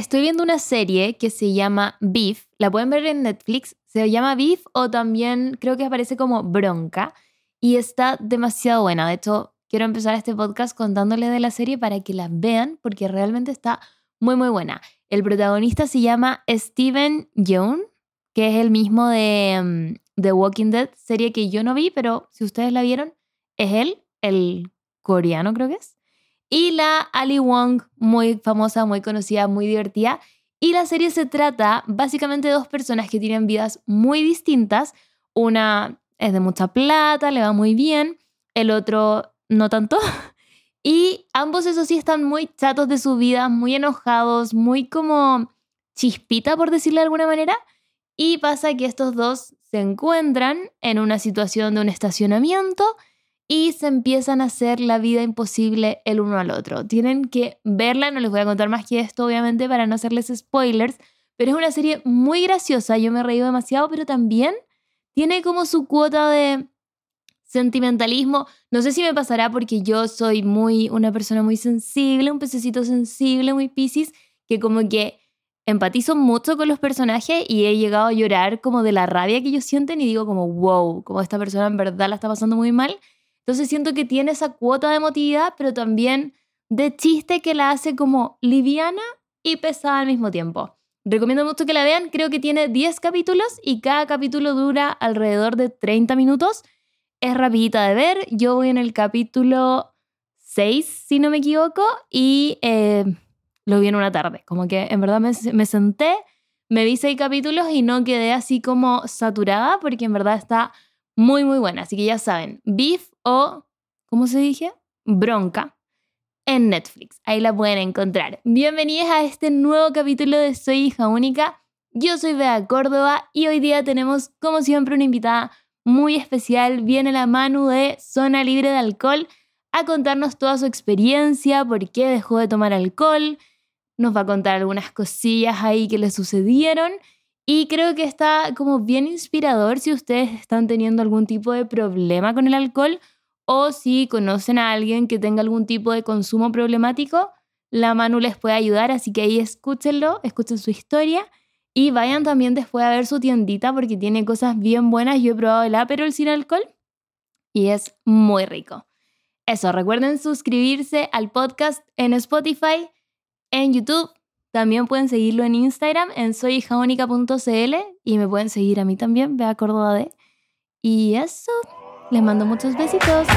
estoy viendo una serie que se llama Beef. La pueden ver en Netflix. Se llama Beef o también creo que aparece como Bronca. Y está demasiado buena. De hecho, quiero empezar este podcast contándole de la serie para que la vean porque realmente está muy, muy buena. El protagonista se llama Steven Yeun, que es el mismo de mm, The Walking Dead, serie que yo no vi, pero si ustedes la vieron, es él, el coreano creo que es. Y la Ali Wong, muy famosa, muy conocida, muy divertida. Y la serie se trata básicamente de dos personas que tienen vidas muy distintas. Una es de mucha plata, le va muy bien. El otro no tanto. Y ambos, eso sí, están muy chatos de su vida, muy enojados, muy como chispita, por decirlo de alguna manera. Y pasa que estos dos se encuentran en una situación de un estacionamiento y se empiezan a hacer la vida imposible el uno al otro. Tienen que verla, no les voy a contar más que esto, obviamente, para no hacerles spoilers, pero es una serie muy graciosa, yo me he reído demasiado, pero también tiene como su cuota de sentimentalismo. No sé si me pasará porque yo soy muy una persona muy sensible, un pececito sensible, muy piscis, que como que empatizo mucho con los personajes y he llegado a llorar como de la rabia que ellos sienten y digo como, wow, como esta persona en verdad la está pasando muy mal. Entonces siento que tiene esa cuota de emotividad, pero también de chiste que la hace como liviana y pesada al mismo tiempo. Recomiendo mucho que la vean, creo que tiene 10 capítulos y cada capítulo dura alrededor de 30 minutos es rapidita de ver. Yo voy en el capítulo 6, si no me equivoco, y eh, lo vi en una tarde. Como que en verdad me, me senté, me vi seis capítulos y no quedé así como saturada porque en verdad está muy, muy buena. Así que ya saben, Beef o, ¿cómo se dije? Bronca en Netflix. Ahí la pueden encontrar. Bienvenidos a este nuevo capítulo de Soy hija única. Yo soy Bea Córdoba y hoy día tenemos, como siempre, una invitada muy especial. Viene la Manu de Zona Libre de Alcohol a contarnos toda su experiencia, por qué dejó de tomar alcohol. Nos va a contar algunas cosillas ahí que le sucedieron. Y creo que está como bien inspirador si ustedes están teniendo algún tipo de problema con el alcohol o si conocen a alguien que tenga algún tipo de consumo problemático. La Manu les puede ayudar, así que ahí escúchenlo, escuchen su historia y vayan también después a ver su tiendita porque tiene cosas bien buenas. Yo he probado el Aperol sin alcohol y es muy rico. Eso, recuerden suscribirse al podcast en Spotify, en YouTube. También pueden seguirlo en Instagram en soyhijaúnica.cl y me pueden seguir a mí también, Vea Córdoba de. Y eso, les mando muchos besitos.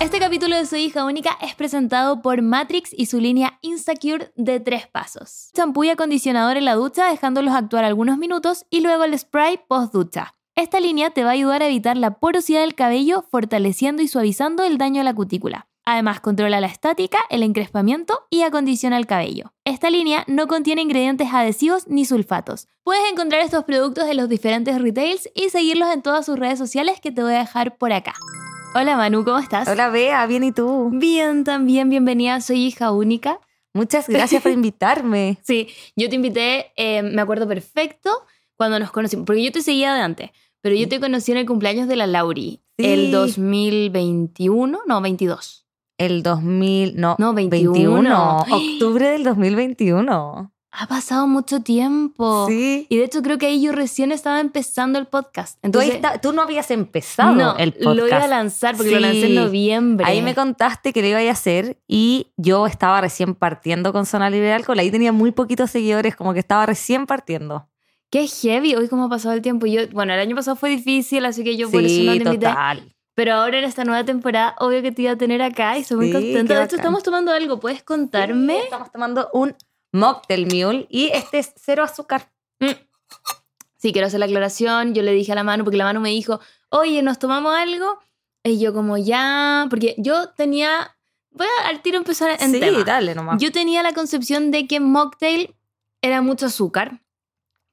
Este capítulo de Soy hija única es presentado por Matrix y su línea Insecure de tres pasos. Champú y acondicionador en la ducha dejándolos actuar algunos minutos y luego el spray post ducha. Esta línea te va a ayudar a evitar la porosidad del cabello, fortaleciendo y suavizando el daño a la cutícula. Además, controla la estática, el encrespamiento y acondiciona el cabello. Esta línea no contiene ingredientes adhesivos ni sulfatos. Puedes encontrar estos productos en los diferentes retails y seguirlos en todas sus redes sociales que te voy a dejar por acá. Hola Manu, ¿cómo estás? Hola Bea, bien y tú. Bien, también, bienvenida, soy hija única. Muchas gracias por invitarme. sí, yo te invité, eh, me acuerdo perfecto, cuando nos conocimos, porque yo te seguía de antes, pero yo te conocí en el cumpleaños de la Lauri, el 2021, no, 22. El 2000, no, no 21. octubre del 2021 ha pasado mucho tiempo. Sí. Y de hecho creo que ahí yo recién estaba empezando el podcast. Entonces, ¿Tú, no habías empezado el podcast. lo iba a lanzar porque lo lancé en noviembre. Ahí me contaste que lo iba a hacer y yo estaba recién partiendo con Zona Libre de Alcohol. Ahí tenía muy poquitos seguidores, como que estaba recién partiendo. Qué heavy, hoy cómo ha pasado el tiempo. Yo, bueno, el año pasado fue difícil, así que yo por eso no te invité. Total. Pero ahora en esta nueva temporada, obvio que te iba a tener acá y estoy muy contenta. De hecho, estamos tomando algo. ¿Puedes contarme? estamos tomando un Mocktail Mule y este es cero azúcar. Mm. Sí, quiero hacer la aclaración. Yo le dije a la mano, porque la mano me dijo, oye, ¿nos tomamos algo? Y yo como ya, porque yo tenía, voy a al tiro empezar en sí, dale nomás. Yo tenía la concepción de que mocktail era mucho azúcar,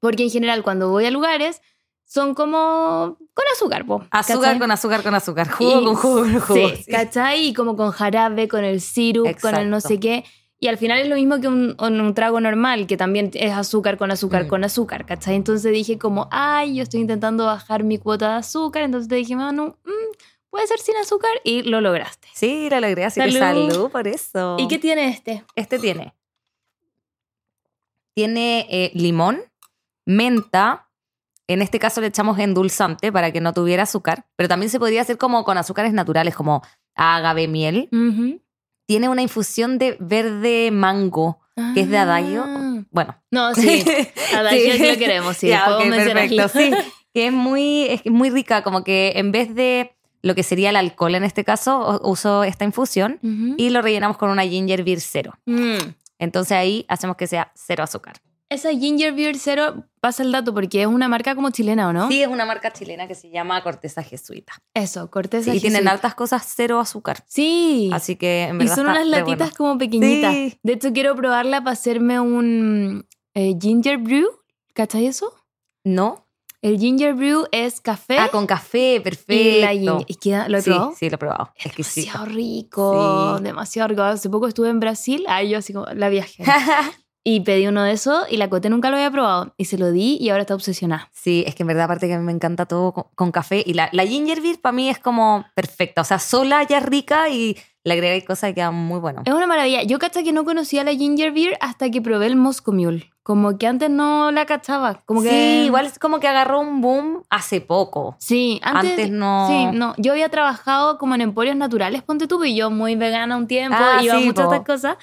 porque en general cuando voy a lugares son como con azúcar, po, Azúcar con azúcar con azúcar, jugo con jugo con jugo. Sí, ¿cachai? Y como con jarabe, con el syrup, con el no sé qué. Y al final es lo mismo que un, un trago normal, que también es azúcar con azúcar mm. con azúcar, ¿cachai? Entonces dije como, ay, yo estoy intentando bajar mi cuota de azúcar, entonces te dije, Manu, mm, puede ser sin azúcar y lo lograste. Sí, lo logré, así que Salud. salud por eso. ¿Y qué tiene este? Este tiene. Tiene eh, limón, menta. En este caso le echamos endulzante para que no tuviera azúcar. Pero también se podría hacer como con azúcares naturales, como agave, miel. Tiene una infusión de verde mango, que es de adagio. Ah. Bueno. No, sí. Adagio Sí. lo queremos, sí. Ya, perfecto. Sí, que es muy, es muy rica, como que en vez de lo que sería el alcohol en este caso, uso esta infusión y lo rellenamos con una ginger beer cero. Mm. Entonces ahí hacemos que sea cero azúcar. Esa Ginger Beer Zero, pasa el dato porque es una marca como chilena, ¿o no? Sí, es una marca chilena que se llama Corteza Jesuita. Eso, corteza. Sí, y tienen jesuita. altas cosas cero azúcar. Sí. Así que en y verdad son está unas latitas bueno. como pequeñitas. Sí. De hecho, quiero probarla para hacerme un eh, ginger brew. ¿Cachai eso? ¿No? El ginger brew es café Ah, con café, perfecto. y la. ¿Y queda, ¿Lo he sí, probado? sí, lo he probado. Exquisito. Demasiado rico, Sí. demasiado rico. Hace poco estuve en Brasil, ahí yo así como la viajé. y pedí uno de esos y la Cote nunca lo había probado. Y se lo di y ahora está obsesionada. Sí, es que en verdad aparte que a mí me encanta todo con, con café y la, la ginger beer para mí es como perfecta, o sea, sola ya es rica y le agregáis cosas y queda muy bueno. Es una maravilla. Yo caché que no conocía la ginger beer hasta que probé el Moscow Mule. Como que antes no la cachaba. Como que... Sí, igual es como que agarró un boom hace poco. Sí, antes, Antes no- Sí, no. Yo había trabajado como en emporios naturales, ponte tú, y yo muy vegana un tiempo, Ah, iba a sí, muchas otras cosas,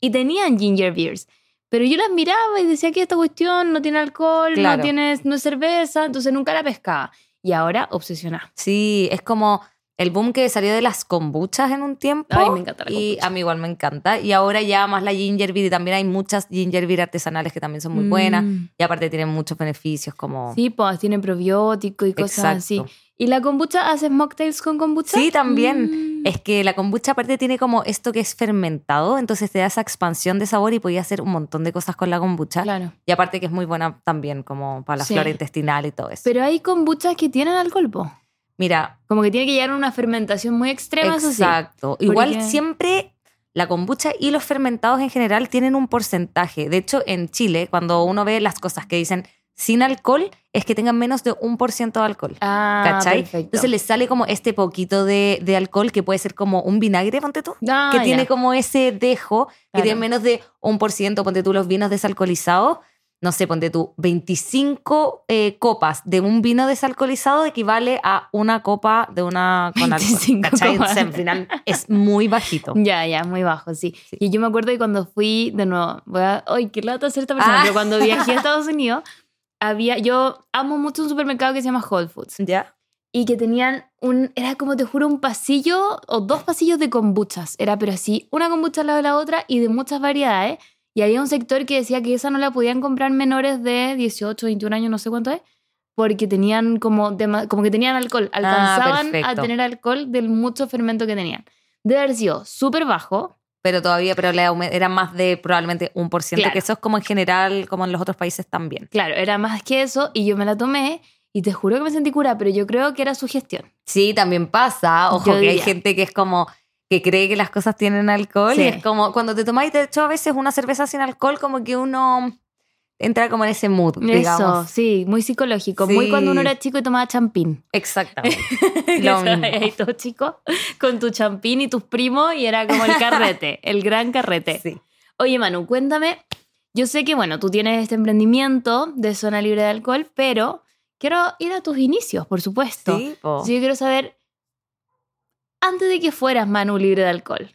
y tenían ginger beers. Pero yo las miraba y decía que esta cuestión no tiene alcohol, Claro. no, tiene, no es cerveza, entonces nunca la pescaba. Y ahora, obsesionada. Sí, es como el boom que salió de las kombuchas en un tiempo. Ay, me encanta la Y kombucha. a mí igual me encanta. Y ahora ya más la ginger beer y también hay muchas ginger beer artesanales que también son muy buenas. Mm. Y aparte tienen muchos beneficios como... Sí, pues tiene probiótico y cosas así. Exacto. ¿Y la kombucha haces mocktails con kombucha? Sí, también. Mm. Es que la kombucha aparte tiene como esto que es fermentado, entonces te da esa expansión de sabor y podía hacer un montón de cosas con la kombucha. Claro. Y aparte que es muy buena también como para la Sí. flora intestinal y todo eso. Pero hay kombuchas que tienen alcohol, po. Mira, Como que tiene que llegar a una fermentación muy extrema, eso sí. exacto. Igual Porque- siempre la kombucha y los fermentados en general tienen un porcentaje. De hecho, en Chile, cuando uno ve las cosas que dicen sin alcohol, es que tengan menos de un por ciento de alcohol. Ah, ¿Cachai? perfecto. Entonces le sale como este poquito de, de alcohol que puede ser como un vinagre, ponte tú. Ah, que ya. tiene como ese dejo, que Claro. tiene menos de un por ciento, ponte tú los vinos desalcoholizados, no sé, ponte tú 25 eh, copas de un vino desalcoholizado equivale a una copa de una con alcohol. 25 ¿cachai? copas. Al final es muy bajito. Ya, ya, muy bajo, sí. Sí. Y yo me acuerdo que cuando fui, de nuevo, voy a, ay, qué lata ser esta persona, Ah. pero cuando viajé a Estados Unidos, había, yo amo mucho un supermercado que se llama Whole Foods ¿Ya? y que tenían un, era como te juro, un pasillo o dos pasillos de kombuchas. Era pero así, una kombucha al lado de la otra y de muchas variedades. Y había un sector que decía que esa no la podían comprar menores de 18, 21 años, no sé cuánto es, porque tenían como, como que tenían alcohol. Alcanzaban a tener alcohol del mucho fermento que tenían. Debe haber sido súper bajo. Pero todavía, pero era más de probablemente un por ciento, que eso es como en general, como en los otros países también. Claro, era más que eso y yo me la tomé y te juro que me sentí cura, pero yo creo que era su gestión. Sí, también pasa. Ojo, Yo que hay gente que es como que cree que las cosas tienen alcohol Sí. y es como cuando te tomáis, de hecho, a veces una cerveza sin alcohol, como que uno entra como en ese mood, Eso, digamos. sí, muy psicológico. Muy cuando uno era chico y tomaba champín. Exactamente. Lo mismo. todo chico con tu champín y tus primos y era como el carrete, el gran carrete. Sí. Oye, Manu, cuéntame. Yo sé que, bueno, tú tienes este emprendimiento de zona libre de alcohol, pero quiero ir a tus inicios, por supuesto. Sí. Entonces yo quiero saber, antes de que fueras Manu libre de alcohol,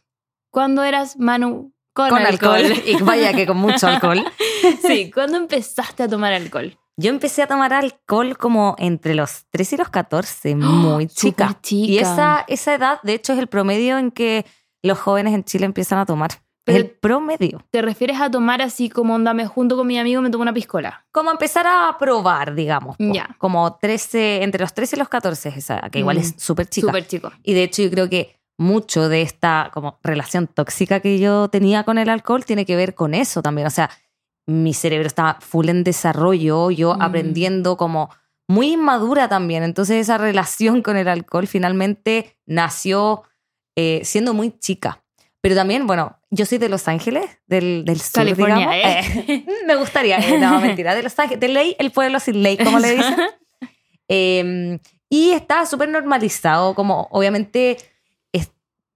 ¿cuándo eras Manu con, Con alcohol. alcohol? Y vaya que con mucho alcohol. sí, ¿cuándo empezaste a tomar alcohol? Yo empecé a tomar alcohol como entre los 13 y los 14, muy chica. Súper chica. Y esa, esa edad, de hecho, es el promedio en que los jóvenes en Chile empiezan a tomar. Es el promedio. ¿Te refieres a tomar así como onda, me junto con mi amigo me tomo una piscola? Como empezar a probar, digamos. po. Ya. Como 13, entre los 13 y los 14, esa, que igual Mm. es súper chica. Súper chico. Y de hecho yo creo que mucho de esta como relación tóxica que yo tenía con el alcohol tiene que ver con eso también. O sea, mi cerebro estaba full en desarrollo, yo Mm. aprendiendo como muy inmadura también. Entonces esa relación con el alcohol finalmente nació eh, siendo muy chica. Pero también, bueno, yo soy de Los Ángeles, del, del sur, California, digamos. ¿eh? Eh, me gustaría, eh, no, mentira, de Los Ángeles, de ley, el pueblo sin ley, como le dicen. Eh, Y está súper normalizado, como obviamente es,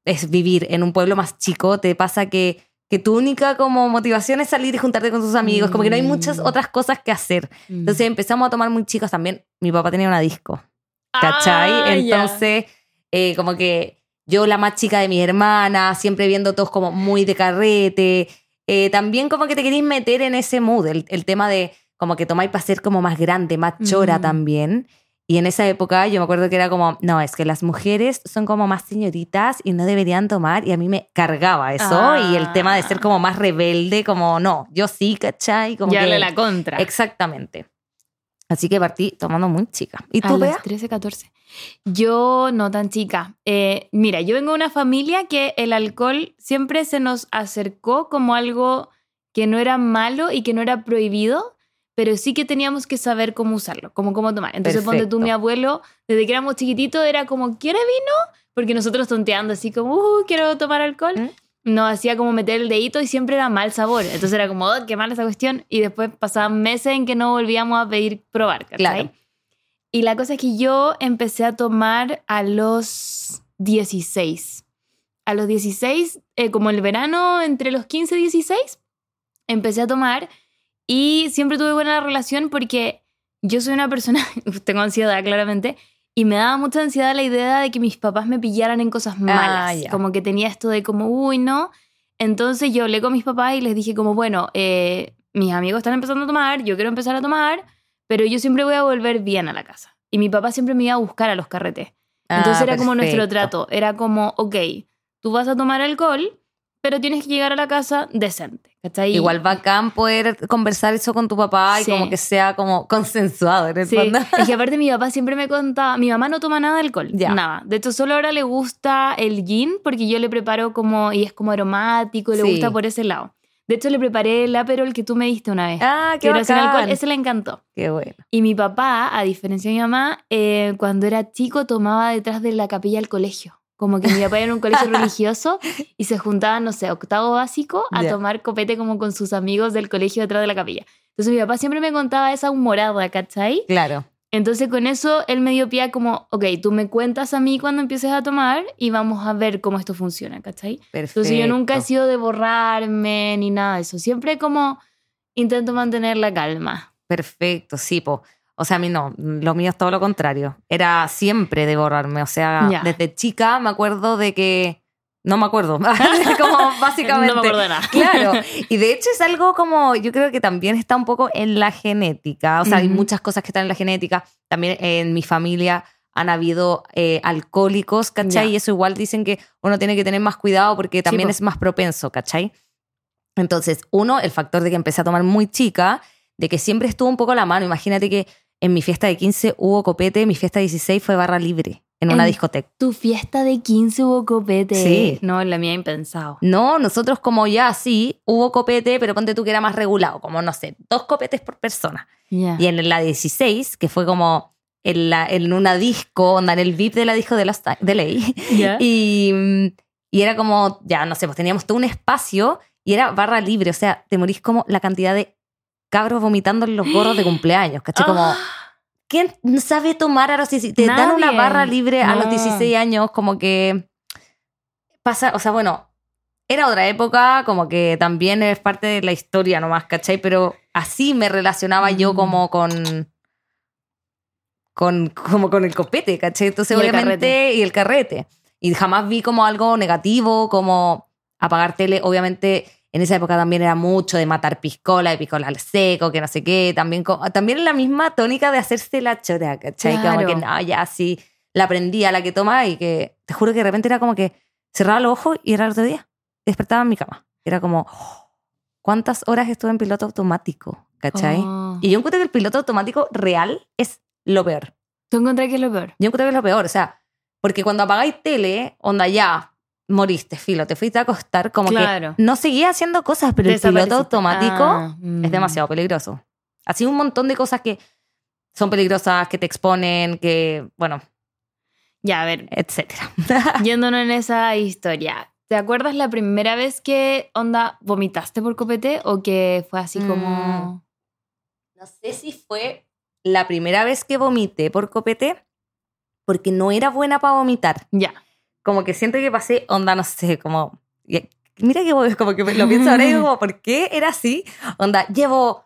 es vivir en un pueblo más chico, te pasa que, que tu única como motivación es salir y juntarte con tus amigos, como que no hay muchas Mm. otras cosas que hacer. Mm. Entonces empezamos a tomar muy chicos también. Mi papá tenía una disco, ¿cachai? Ah. Entonces, eh, como que yo, la más chica de mis hermanas, siempre viendo todos como muy de carrete. Eh, también como que te queréis meter en ese mood, el, el tema de como que tomáis para ser como más grande, más chora Mm. también. Y en esa época yo me acuerdo que era como, no, es que las mujeres son como más señoritas y no deberían tomar. Y a mí me cargaba eso. Y el tema de ser como más rebelde, como, no, yo sí, ¿cachai? Como Darle que- la contra. Exactamente. Así que partí tomando muy chica. ¿Y A tú, Bea? 13, 14. Yo no tan chica. Eh, mira, yo vengo de una familia que el alcohol siempre se nos acercó como algo que no era malo y que no era prohibido, pero sí que teníamos que saber cómo usarlo, cómo, cómo tomar. Entonces, ponte tú, mi abuelo, desde que éramos chiquititos, era como, ¿quiere vino? Porque nosotros tonteando así como, uh, quiero tomar alcohol. ¿Mm? Nos hacía como meter el dedito y siempre era mal sabor. Entonces era como, oh, qué mal esa cuestión. Y después pasaban meses en que no volvíamos a pedir probar, ¿cachai? Claro. Y la cosa es que yo empecé a tomar a los 16. A los 16, eh, como el verano, entre los 15 y 16, empecé a tomar y siempre tuve buena relación porque yo soy una persona, tengo ansiedad claramente, y me daba mucha ansiedad la idea de que mis papás me pillaran en cosas malas. ya. Como que tenía esto de como, uy, no. Entonces yo hablé con mis papás y les dije como, bueno, eh, mis amigos están empezando a tomar, yo quiero empezar a tomar, pero yo siempre voy a volver bien a la casa. Y mi papá siempre me iba a buscar a los carretes. Entonces Ah, era como nuestro perfecto. trato. Era como, ok, tú vas a tomar alcohol, pero tienes que llegar a la casa decente. ¿cachai? Igual bacán poder conversar eso con tu papá y como que sea como consensuado en el Sí, fondo. es que aparte mi papá siempre me contaba, mi mamá no toma nada de alcohol, Ya. nada. De hecho, solo ahora le gusta el gin porque yo le preparo como, y es como aromático, le Sí. gusta por ese lado. De hecho, le preparé el aperol que tú me diste una vez. Ah, qué era sin bacán. alcohol, ese le encantó. Qué bueno. Y mi papá, a diferencia de mi mamá, eh, cuando era chico tomaba detrás de la capilla del colegio. Como que mi papá era en un colegio religioso y se juntaban, no sé, octavo básico a tomar copete como con sus amigos del colegio detrás de la capilla. Entonces mi papá siempre me contaba esa humorada, ¿cachai? Claro. Entonces con eso él me dio pie a como, ok, tú me cuentas a mí cuando empieces a tomar y vamos a ver cómo esto funciona, ¿cachai? Perfecto. Entonces yo nunca he sido de borrarme ni nada de eso. Siempre como intento mantener la calma. Perfecto, sí, po. O sea, a mí no, lo mío es todo lo contrario. Era siempre de borrarme. O sea, Ya. desde chica me acuerdo de que. No me acuerdo. como básicamente. No me acuerdo de nada. Claro, y de hecho es algo como, yo creo que también está un poco en la genética, o sea, hay muchas cosas que están en la genética, también en mi familia han habido eh, alcohólicos, ¿cachai? Ya. Y eso igual dicen que uno tiene que tener más cuidado porque también es más propenso, ¿cachai? Entonces, uno, el factor de que empecé a tomar muy chica, de que siempre estuvo un poco a la mano, imagínate que en mi fiesta de 15 hubo copete, mi fiesta de 16 fue barra libre en una En- discoteca. Tu fiesta de 15 hubo copete. Sí. No, en la mía impensado. No, nosotros como ya sí, hubo copete, pero ponte tú que era más regulado, como no sé, dos copetes por persona. Ya. Y en la 16, que fue como en, la, en una disco, onda, en el VIP de la disco de, los, de ley. Ya. Y, y era como, ya no sé, pues teníamos todo un espacio y era barra libre, o sea, te morís como la cantidad de cabros vomitando en los gorros de cumpleaños, ¿cachai? Como, Ah, ¿quién sabe tomar a los 16? Te dan una Nadie. barra libre a los No. 16 años, como que pasa, o sea, bueno, era otra época, como que también es parte de la historia nomás, ¿cachai? Pero así me relacionaba yo Mm. como con... Con, como con el copete, ¿cachai? Entonces, Y obviamente, y el carrete. Y jamás vi como algo negativo, como apagar tele. Obviamente, en esa época también era mucho de matar piscola, de piscola al seco, que no sé qué. También, también la misma tónica de hacerse la chora, ¿cachai? Como Claro. que no, ya sí, la aprendí a la que toma y que te juro que de repente era como que cerraba los ojos y era el otro día. Despertaba en mi cama. Era como, oh, ¿cuántas horas estuve en piloto automático? ¿cachai? Oh. Y yo encuentro que el piloto automático real es lo peor. ¿Tú encontrás que es lo peor? Yo encuentro que es lo peor, o sea, porque cuando apagáis tele, onda ya, moriste, filo, te fuiste a acostar, como Claro. que no seguía haciendo cosas, pero el piloto automático Ah, mm. es demasiado peligroso. Así un montón de cosas que son peligrosas, que te exponen, que, bueno, Ya, a ver, etcétera. yéndonos en esa historia. ¿Te acuerdas la primera vez que, onda, vomitaste por copete o que fue así Mm. como... No sé si fue la primera vez que vomité por copete, porque no era buena para vomitar. Ya. Como que siento que pasé onda, no sé, como... Mira que como que lo pienso ahora y digo, ¿por qué era así? Onda, llevo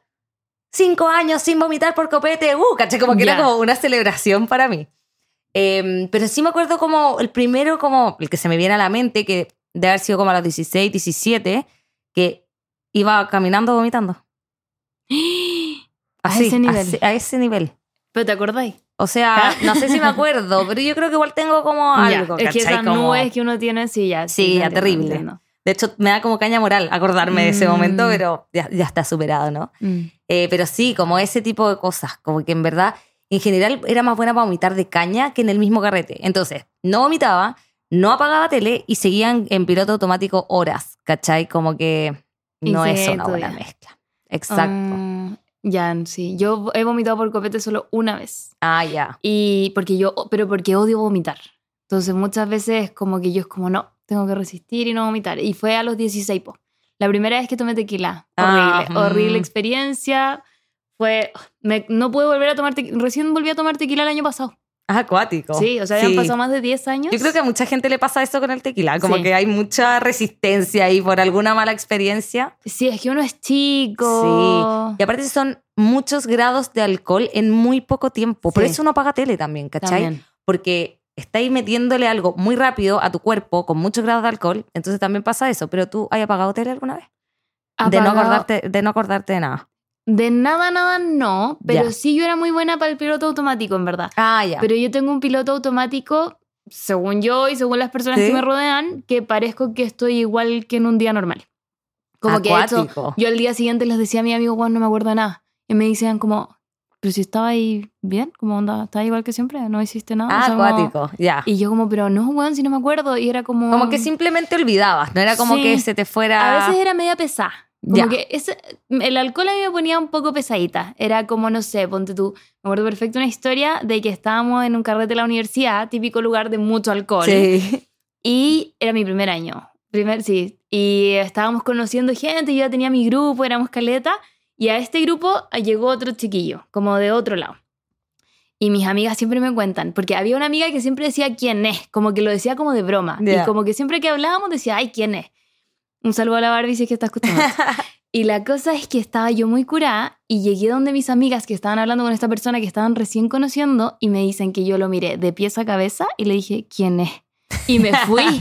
cinco años sin vomitar por copete. Uh, caché, como que Ya. era como una celebración para mí. Em, pero sí me acuerdo como el primero, como el que se me viene a la mente, que de haber sido como a los 16, 17, que iba caminando vomitando. A Así, ese nivel. así- a ese nivel. ¿Pero te acordáis? O sea, no sé si me acuerdo, pero yo creo que igual tengo como Ya, algo. Es que esas Como- nubes que uno tiene, sí, ya. Sí, ya, entiendo, terrible. entiendo. De hecho, me da como caña moral acordarme de ese Mm. momento, pero ya, ya está superado, ¿no? Mm. Eh, pero sí, como ese tipo de cosas, como que en verdad, en general era más buena para vomitar de caña que en el mismo carrete. Entonces, no vomitaba, no apagaba tele y seguían en piloto automático horas, ¿cachai? Como que no es una buena día. mezcla. Exacto. Ah, ya, sí. Yo he vomitado por copete solo una vez. ah, ya. Y porque yo, pero porque odio vomitar. Entonces muchas veces como que yo es como, no, tengo que resistir y no vomitar. Y fue a los 16, po. La primera vez que tomé tequila. Ah, Horrible, horrible mm. experiencia. Fue, me- no pude volver a tomar tequila. Recién volví a tomar tequila el año pasado. Ah, acuático. Sí, o sea, habían Sí. pasado más de 10 años. Yo creo que a mucha gente le pasa eso con el tequila, como Sí. que hay mucha resistencia ahí por alguna mala experiencia. Sí, es que uno es chico. Y aparte son muchos grados de alcohol en muy poco tiempo. Por Sí. eso uno apaga tele también, ¿cachai? También. Porque estáis metiéndole algo muy rápido a tu cuerpo con muchos grados de alcohol, entonces también pasa eso. Pero tú, ¿hay apagado tele alguna vez? De no, Apagado- acordarte, de no acordarte de nada. De nada, nada, no. Pero Ya. sí yo era muy buena para el piloto automático, en verdad. Ah, ya. Pero yo tengo un piloto automático, según yo y según las personas ¿Sí? que me rodean, que parezco que estoy igual que en un día normal. Como que de hecho, Acuático. yo al día siguiente les decía a mi amigo, Juan, no me acuerdo de nada. Y me decían como, pero si estaba ahí bien, como onda, estaba igual que siempre, no hiciste nada. Ah, O sea, como- acuático, ya. Y yo como, pero no, weón, si no me acuerdo. Y era como... Como que simplemente olvidabas, no era como Sí. que se te fuera... A veces era media pesada. Como Ya. que ese, el alcohol a mí me ponía un poco pesadita. Era como, no sé, ponte tú. Me acuerdo perfecto una historia de que estábamos en un carrete de la universidad, típico lugar de mucho alcohol. Sí. Y era mi primer año. Primer, sí. Y estábamos conociendo gente, yo ya tenía mi grupo, éramos caleta. Y a este grupo llegó otro chiquillo, como de otro lado. Y mis amigas siempre me cuentan, porque había una amiga que siempre decía quién es, como que lo decía como de broma. Ya. Y como que siempre que hablábamos decía, ay, ¿quién es? Un saludo a la Barbie si es que está escuchando. y la cosa es que estaba yo muy curada y llegué donde mis amigas que estaban hablando con esta persona que estaban recién conociendo y me dicen que yo lo miré de pies a cabeza y le dije, ¿quién es? Y me fui.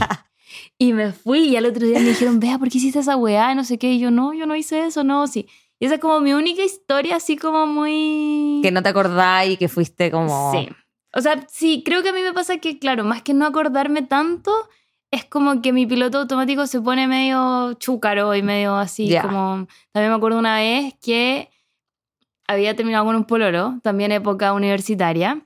Y me fui y al otro día me dijeron, vea, ¿por qué hiciste esa weá? No sé qué. Y yo, no, yo no hice eso, no, sí. Y esa es como mi única historia, así como muy... que no te acordáis y que fuiste como... Sí. O sea, sí, creo que a mí me pasa que, claro, más que no acordarme tanto, es como que mi piloto automático se pone medio chúcaro y medio así, como... También me acuerdo una vez que había terminado con un pololo, también época universitaria,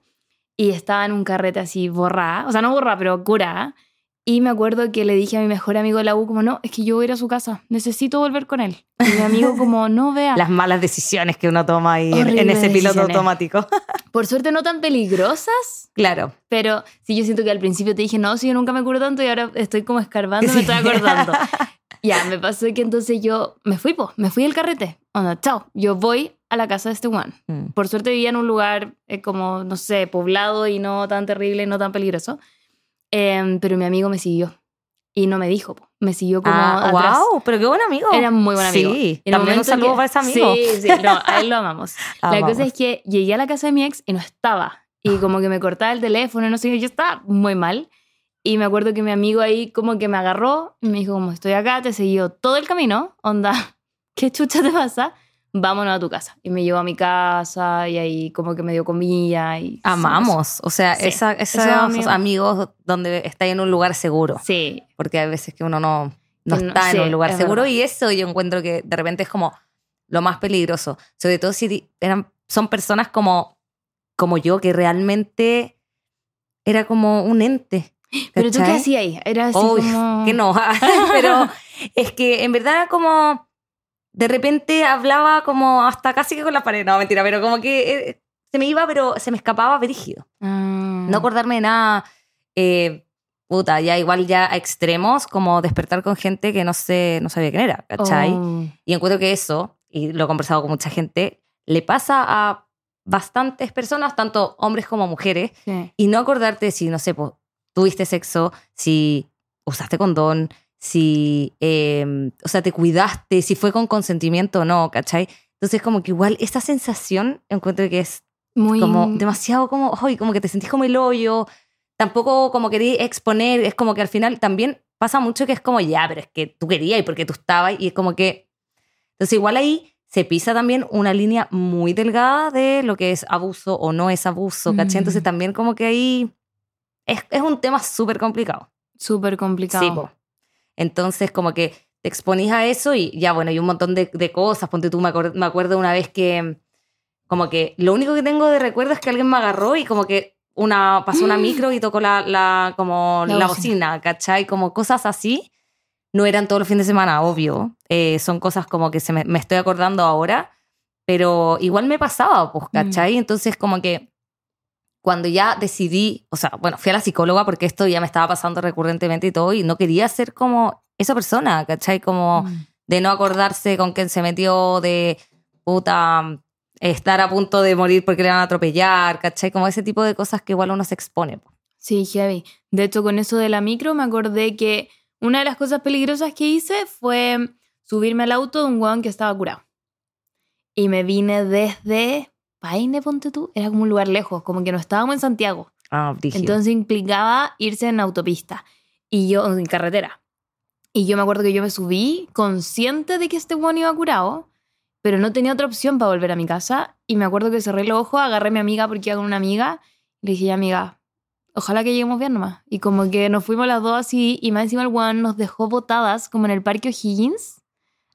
y estaba en un carrete así borrada, o sea, no borrada, pero curada. Y me acuerdo que le dije a mi mejor amigo de la U como, no, es que yo voy a ir a su casa, necesito volver con él. Y mi amigo como, no, vea. Las malas decisiones que uno toma ahí en, en ese piloto automático. Por suerte no tan peligrosas, claro. Pero sí, yo siento que al principio te dije, no, si yo nunca me curo tanto y ahora estoy como escarbando, me estoy acordando. ya, me pasó que entonces yo me fui, po, me fui del carrete. Onda, chao, yo voy a la casa de este one. Mm. Por suerte vivía en un lugar eh, como, no sé, poblado y no tan terrible, no tan peligroso. Em, pero mi amigo me siguió y no me dijo, po. me siguió como Ah, atrás. wow, pero qué buen amigo. Era muy buen amigo. Sí, En también un saludo que- para ese amigo. Sí, sí, no, a él lo amamos. La cosa es que llegué a la casa de mi ex y no estaba. Y como que me cortaba el teléfono, no sé, yo estaba muy mal. Y me acuerdo que mi amigo ahí como que me agarró y me dijo como estoy acá, te siguió todo el camino, onda, ¿qué chucha te pasa? Vámonos a tu casa. Y me llevó a mi casa y ahí como que me dio comida y... Amamos. O sea, Sí, esa, esos esos amigos. donde está en un lugar seguro. Sí, Porque hay veces que uno no, no está sí, en un lugar seguro. verdad. Y eso yo encuentro que de repente es como lo más peligroso. Sobre todo si eran, son personas como, como yo, que realmente era como un ente. pero tú qué hacías ahí? Era así Uy, como... que no. Pero es que en verdad como de repente hablaba como hasta casi que con la pared. No, mentira, pero como que eh, se me iba, pero se me escapaba brígido. Ah. No acordarme de nada. eh, puta, ya igual ya a extremos, como despertar con gente que no sé, no sabía quién era, ¿cachai? Oh. Y encuentro que eso, y lo he conversado con mucha gente, le pasa a bastantes personas, tanto hombres como mujeres, Sí. y no acordarte si, no sé, pues, tuviste sexo, si usaste condón, si, eh, o sea, te cuidaste, si fue con consentimiento o no, ¿cachai? Entonces, como que igual esta sensación encuentro que es Muy. como demasiado como, ay, como que te sentís como el hoyo, tampoco como querías exponer, es como que al final también pasa mucho que es como, ya, pero es que tú querías y porque tú estabas y es como que, entonces igual ahí se pisa también una línea muy delgada de lo que es abuso o no es abuso, ¿cachai? Mm. Entonces también como que ahí es, es un tema súper complicado. Súper complicado. Sí, po. Entonces, como que te exponís a eso y ya, bueno, hay un montón de, de cosas. Ponte tú, me, acor- me acuerdo una vez que, como que lo único que tengo de recuerdo es que alguien me agarró y como que una, pasó una micro y tocó la, la, como La la, bocina. bocina, ¿cachai? Como cosas así. No eran todos los fines de semana, obvio. Eh, son cosas como que se me, me estoy acordando ahora, pero igual me pasaba, pues, ¿cachai? Entonces, como que cuando ya decidí, o sea, bueno, fui a la psicóloga porque esto ya me estaba pasando recurrentemente y todo, y no quería ser como esa persona, ¿cachai? Como Mm. de no acordarse con quién se metió, de puta, estar a punto de morir porque le van a atropellar, ¿cachai? Como ese tipo de cosas que igual uno se expone. po. Sí, heavy. De hecho, con eso de la micro me acordé que una de las cosas peligrosas que hice fue subirme al auto de un weón que estaba curado. Y me vine desde Paine, ponte tú. Era como un lugar lejos, como que no estábamos en Santiago. Ah, brígido. Entonces implicaba irse en autopista y yo en carretera. Y yo me acuerdo que yo me subí consciente de que este weón iba curado, pero no tenía otra opción para volver a mi casa. Y me acuerdo que cerré los ojos, agarré a mi amiga porque iba con una amiga. Y le dije, ya, amiga, ojalá que lleguemos bien nomás. Y como que nos fuimos las dos así, y más encima el weón nos dejó botadas como en el Parque O'Higgins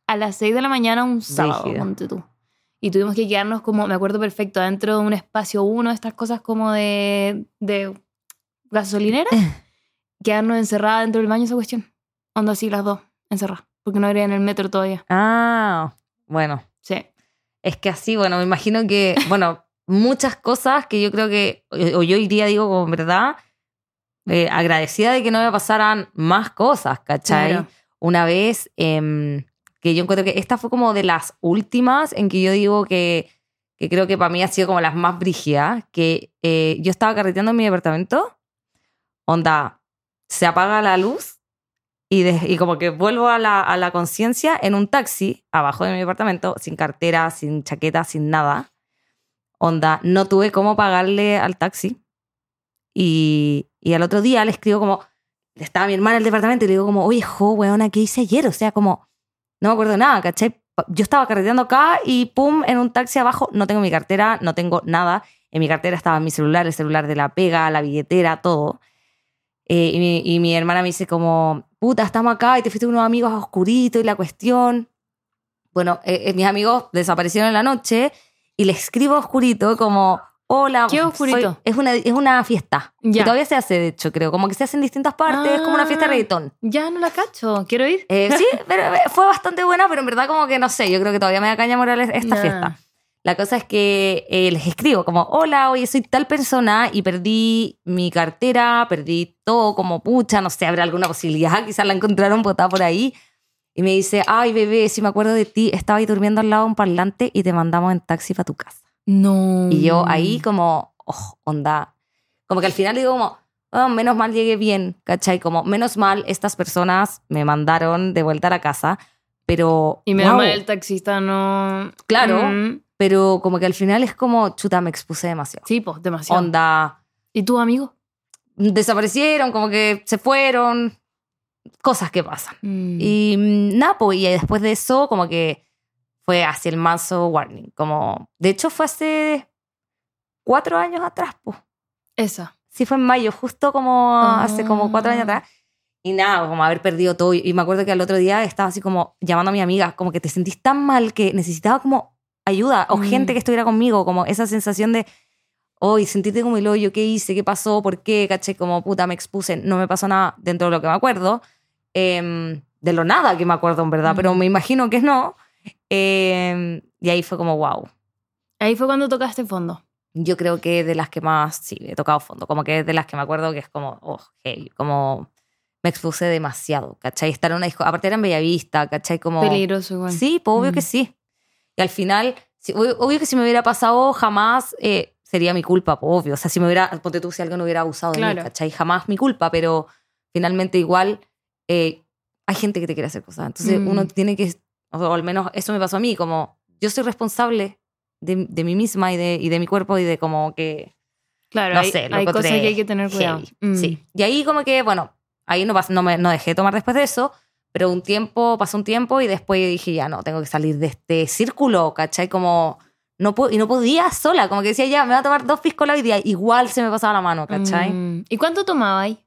a las 6 de la mañana un sábado, ponte tú. Y tuvimos que quedarnos como, me acuerdo perfecto, adentro de un espacio uno, estas cosas como de, de gasolinera, quedarnos encerradas dentro del baño esa cuestión. Onda así las dos, encerradas, porque no habría en el metro todavía. Ah, bueno. Sí. Es que así, bueno, me imagino que, bueno, muchas cosas que yo creo que, o yo hoy día digo como en verdad, eh, agradecida de que no me pasaran más cosas, ¿cachai? Claro. Una vez em, que yo encuentro que esta fue como de las últimas en que yo digo que, que creo que para mí ha sido como las más brígidas, que eh, yo estaba carreteando en mi departamento, onda, se apaga la luz y, de- y como que vuelvo a la, a la conciencia en un taxi abajo de mi departamento, sin cartera, sin chaqueta, sin nada. Onda, no tuve cómo pagarle al taxi. Y, y al otro día le escribo como, estaba mi hermana en el departamento y le digo como, oye, jo, weona, ¿qué hice ayer? O sea, como, no me acuerdo nada, ¿cachai? Yo estaba carreteando acá y pum, en un taxi abajo, no tengo mi cartera, no tengo nada. En mi cartera estaba mi celular, el celular de la pega, la billetera, todo. Eh, y, mi, hermana me dice como, puta, estamos acá y te fuiste unos amigos a oscurito y la cuestión. Bueno, eh, eh, mis amigos desaparecieron en la noche y le escribo a oscurito como, hola. ¿Qué Oscurito? soy- es, una, es una fiesta. Ya. Que todavía se hace, de hecho, creo. Como que se hace en distintas partes, es como una fiesta de Ah. reggaetón. Ya no la cacho, quiero ir. Eh, sí, pero eh, fue bastante buena, pero en verdad como que no sé, yo creo que todavía me da caña moral esta Nah. fiesta. La cosa es que eh, les escribo como, hola, oye, soy tal persona y perdí mi cartera, perdí todo como pucha, no sé, habrá alguna posibilidad, quizás la encontraron botada por ahí. Y me dice, ay, bebé, si me acuerdo de ti, estaba ahí durmiendo al lado de un parlante y te mandamos en taxi para tu casa. No. Y yo ahí como, oh, onda. Como que al final digo como, "Oh, menos mal llegué bien, ¿cachai? Como, menos mal estas personas me mandaron de vuelta a la casa, pero... Y menos wow, mal el taxista no. Claro. Mm, Pero como que al final es como, chuta, me expuse demasiado. sí, pues, demasiado. Onda, ¿Y tu amigo? desaparecieron, como que se fueron, cosas que pasan. Mm. Y mm, nada, pues, y después de eso, como que fue hacia el manso warning. Como, de hecho, fue hace cuatro años atrás, pues. Esa. Sí, fue en mayo, justo como hace como cuatro años atrás. Y nada, como haber perdido todo. Y me acuerdo que al otro día estaba así como llamando a mi amiga, como que te sentís tan mal que necesitaba como ayuda o Mm. gente que estuviera conmigo, como esa sensación de, hoy sentirte como el hoyo, ¿qué hice? ¿Qué pasó? ¿Por qué? Caché, como puta, me expuse. No me pasó nada dentro de lo que me acuerdo. Em, de lo nada que me acuerdo, en verdad, pero Mm. me imagino que no. Em, y ahí fue como, wow. Ahí fue cuando tocaste fondo. Yo creo que de las que más, sí, he tocado fondo, como que de las que me acuerdo que es como, oh, hey, como me expuse demasiado, ¿cachai? Estar en una disco, aparte era en Bellavista, ¿cachai? Como, Peligroso igual. sí, pues obvio Mm. que sí. Y al final Sí, obvio, obvio que si me hubiera pasado jamás eh, sería mi culpa, po, obvio. O sea, si me hubiera, ponte tú si alguien hubiera abusado de Claro. mí, ¿cachai? Jamás mi culpa, pero finalmente igual eh, hay gente que te quiere hacer cosas. Entonces Mm. uno tiene que, o al menos eso me pasó a mí, como yo soy responsable de, de mí misma y de, y de mi cuerpo y de como que Claro, no hay, sé, lo hay cosas que hay que tener cuidado. Mm. Sí. Y ahí como que, bueno, ahí no, no, me, no dejé de tomar después de eso, pero un tiempo, pasó un tiempo y después dije, ya no, tengo que salir de este círculo, ¿cachai? Como, no y no podía sola, como que decía, ya, me voy a tomar dos piscolas hoy día, igual se me pasaba la mano, ¿cachai? Mm. ¿Y cuánto tomaba ahí?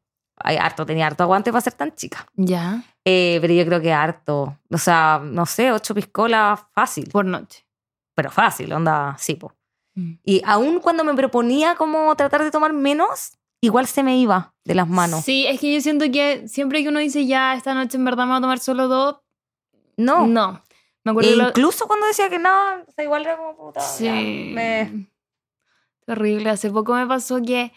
Ay, harto, tenía harto aguante para ser tan chica. Ya, Eh, pero yo creo que harto, o sea, no sé, ocho piscolas, fácil, por noche. pero fácil, onda, sí, po. Mm. Y aún cuando me proponía como tratar de tomar menos, igual se me iba de las manos. Sí, es que yo siento que siempre que uno dice ya, esta noche en verdad me voy a tomar solo dos, No. no. Me E acuerdo lo- incluso cuando decía que no, o sea, igual era como puta. Sí. ya, me- Terrible. Hace poco me pasó que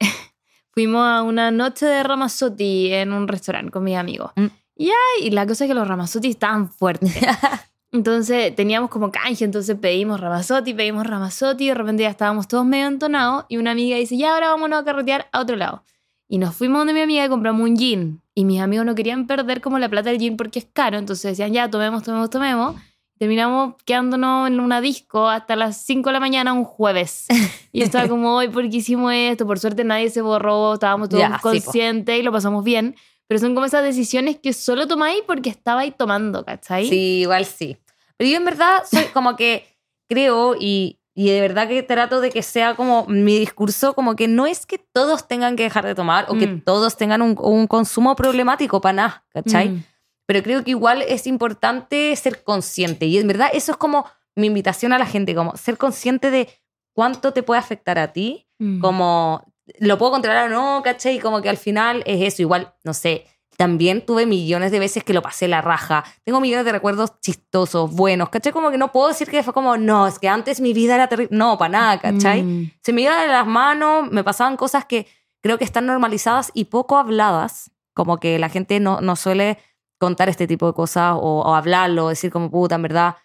fuimos a una noche de Ramazotti en un restaurante con mis amigos. Mm. Y, ay, y la cosa es que los Ramazotti estaban fuertes. Entonces teníamos como canje, entonces pedimos Ramazotti, pedimos Ramazotti, y de repente ya estábamos todos medio entonados y una amiga dice, ya ahora vámonos a carretear a otro lado. Y nos fuimos donde mi amiga y compramos un gin. Y mis amigos no querían perder como la plata del gin porque es caro, entonces decían, ya, tomemos, tomemos, tomemos. Terminamos quedándonos en una disco hasta las 5 de la mañana un jueves. Y estaba como, hoy, ¿por qué hicimos esto? Por suerte nadie se borró, estábamos todos Ya, sí, po. conscientes y lo pasamos bien. Pero son como esas decisiones que solo tomáis porque estabais tomando, ¿cachai? Sí, igual sí. Pero yo en verdad soy como que creo y, y de verdad que trato de que sea como mi discurso, como que no es que todos tengan que dejar de tomar o que Mm. todos tengan un, un consumo problemático para nada, ¿cachai? Mm. Pero creo que igual es importante ser consciente. Y en verdad eso es como mi invitación a la gente, como ser consciente de cuánto te puede afectar a ti Mm. como lo puedo controlar o no, ¿cachai? Y como que al final es eso, igual, no sé, también tuve millones de veces que lo pasé la raja, tengo millones de recuerdos chistosos, buenos, ¿cachai? Como que no puedo decir que fue como, no, es que antes mi vida era terrible, no, para nada, ¿cachai? Mm. Se me iba de las manos, me pasaban cosas que creo que están normalizadas y poco habladas, como que la gente no, no suele contar este tipo de cosas o, o hablarlo, decir como puta, en verdad,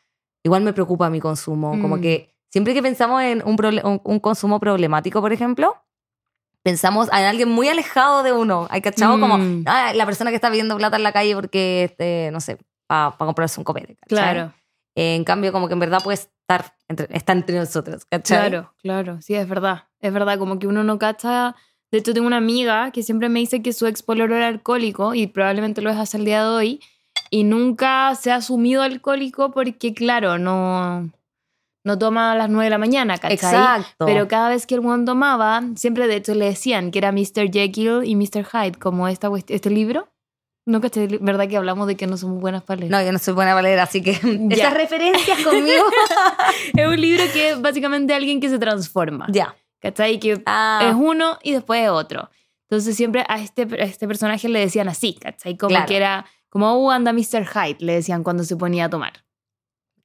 igual me preocupa mi consumo, como Mm. que siempre que pensamos en un, un, un consumo problemático, por ejemplo, pensamos en alguien muy alejado de uno, ¿hay cachado? Como Mm. ah, la persona que está pidiendo plata en la calle porque, este, no sé, para comprarse un copete, ¿cachai? Claro, En cambio, como que en verdad puede estar entre, está entre nosotros, ¿cachai? claro, claro. Sí, es verdad. Es verdad, como que uno no cacha. De hecho, tengo una amiga que siempre me dice que su ex pololo era alcohólico y probablemente lo es hasta el día de hoy. Y nunca se ha asumido alcohólico porque, claro, no, no toma a las 9 de la mañana, ¿cachai? Exacto. Pero cada vez que el mundo tomaba, siempre de hecho le decían que era Mr. Jekyll y Mr. Hyde, como esta, este libro. No, que ¿verdad que hablamos de que no somos buenas para leer? No, yo no soy buena valera, así que esas referencias conmigo. Es un libro que es básicamente alguien que se transforma. ya. ¿Cachai? Que Ah, es uno y después es otro. Entonces siempre a este, a este personaje le decían así, ¿cachai? Como Claro. que era, como, oh, anda Mr. Hyde, le decían cuando se ponía a tomar.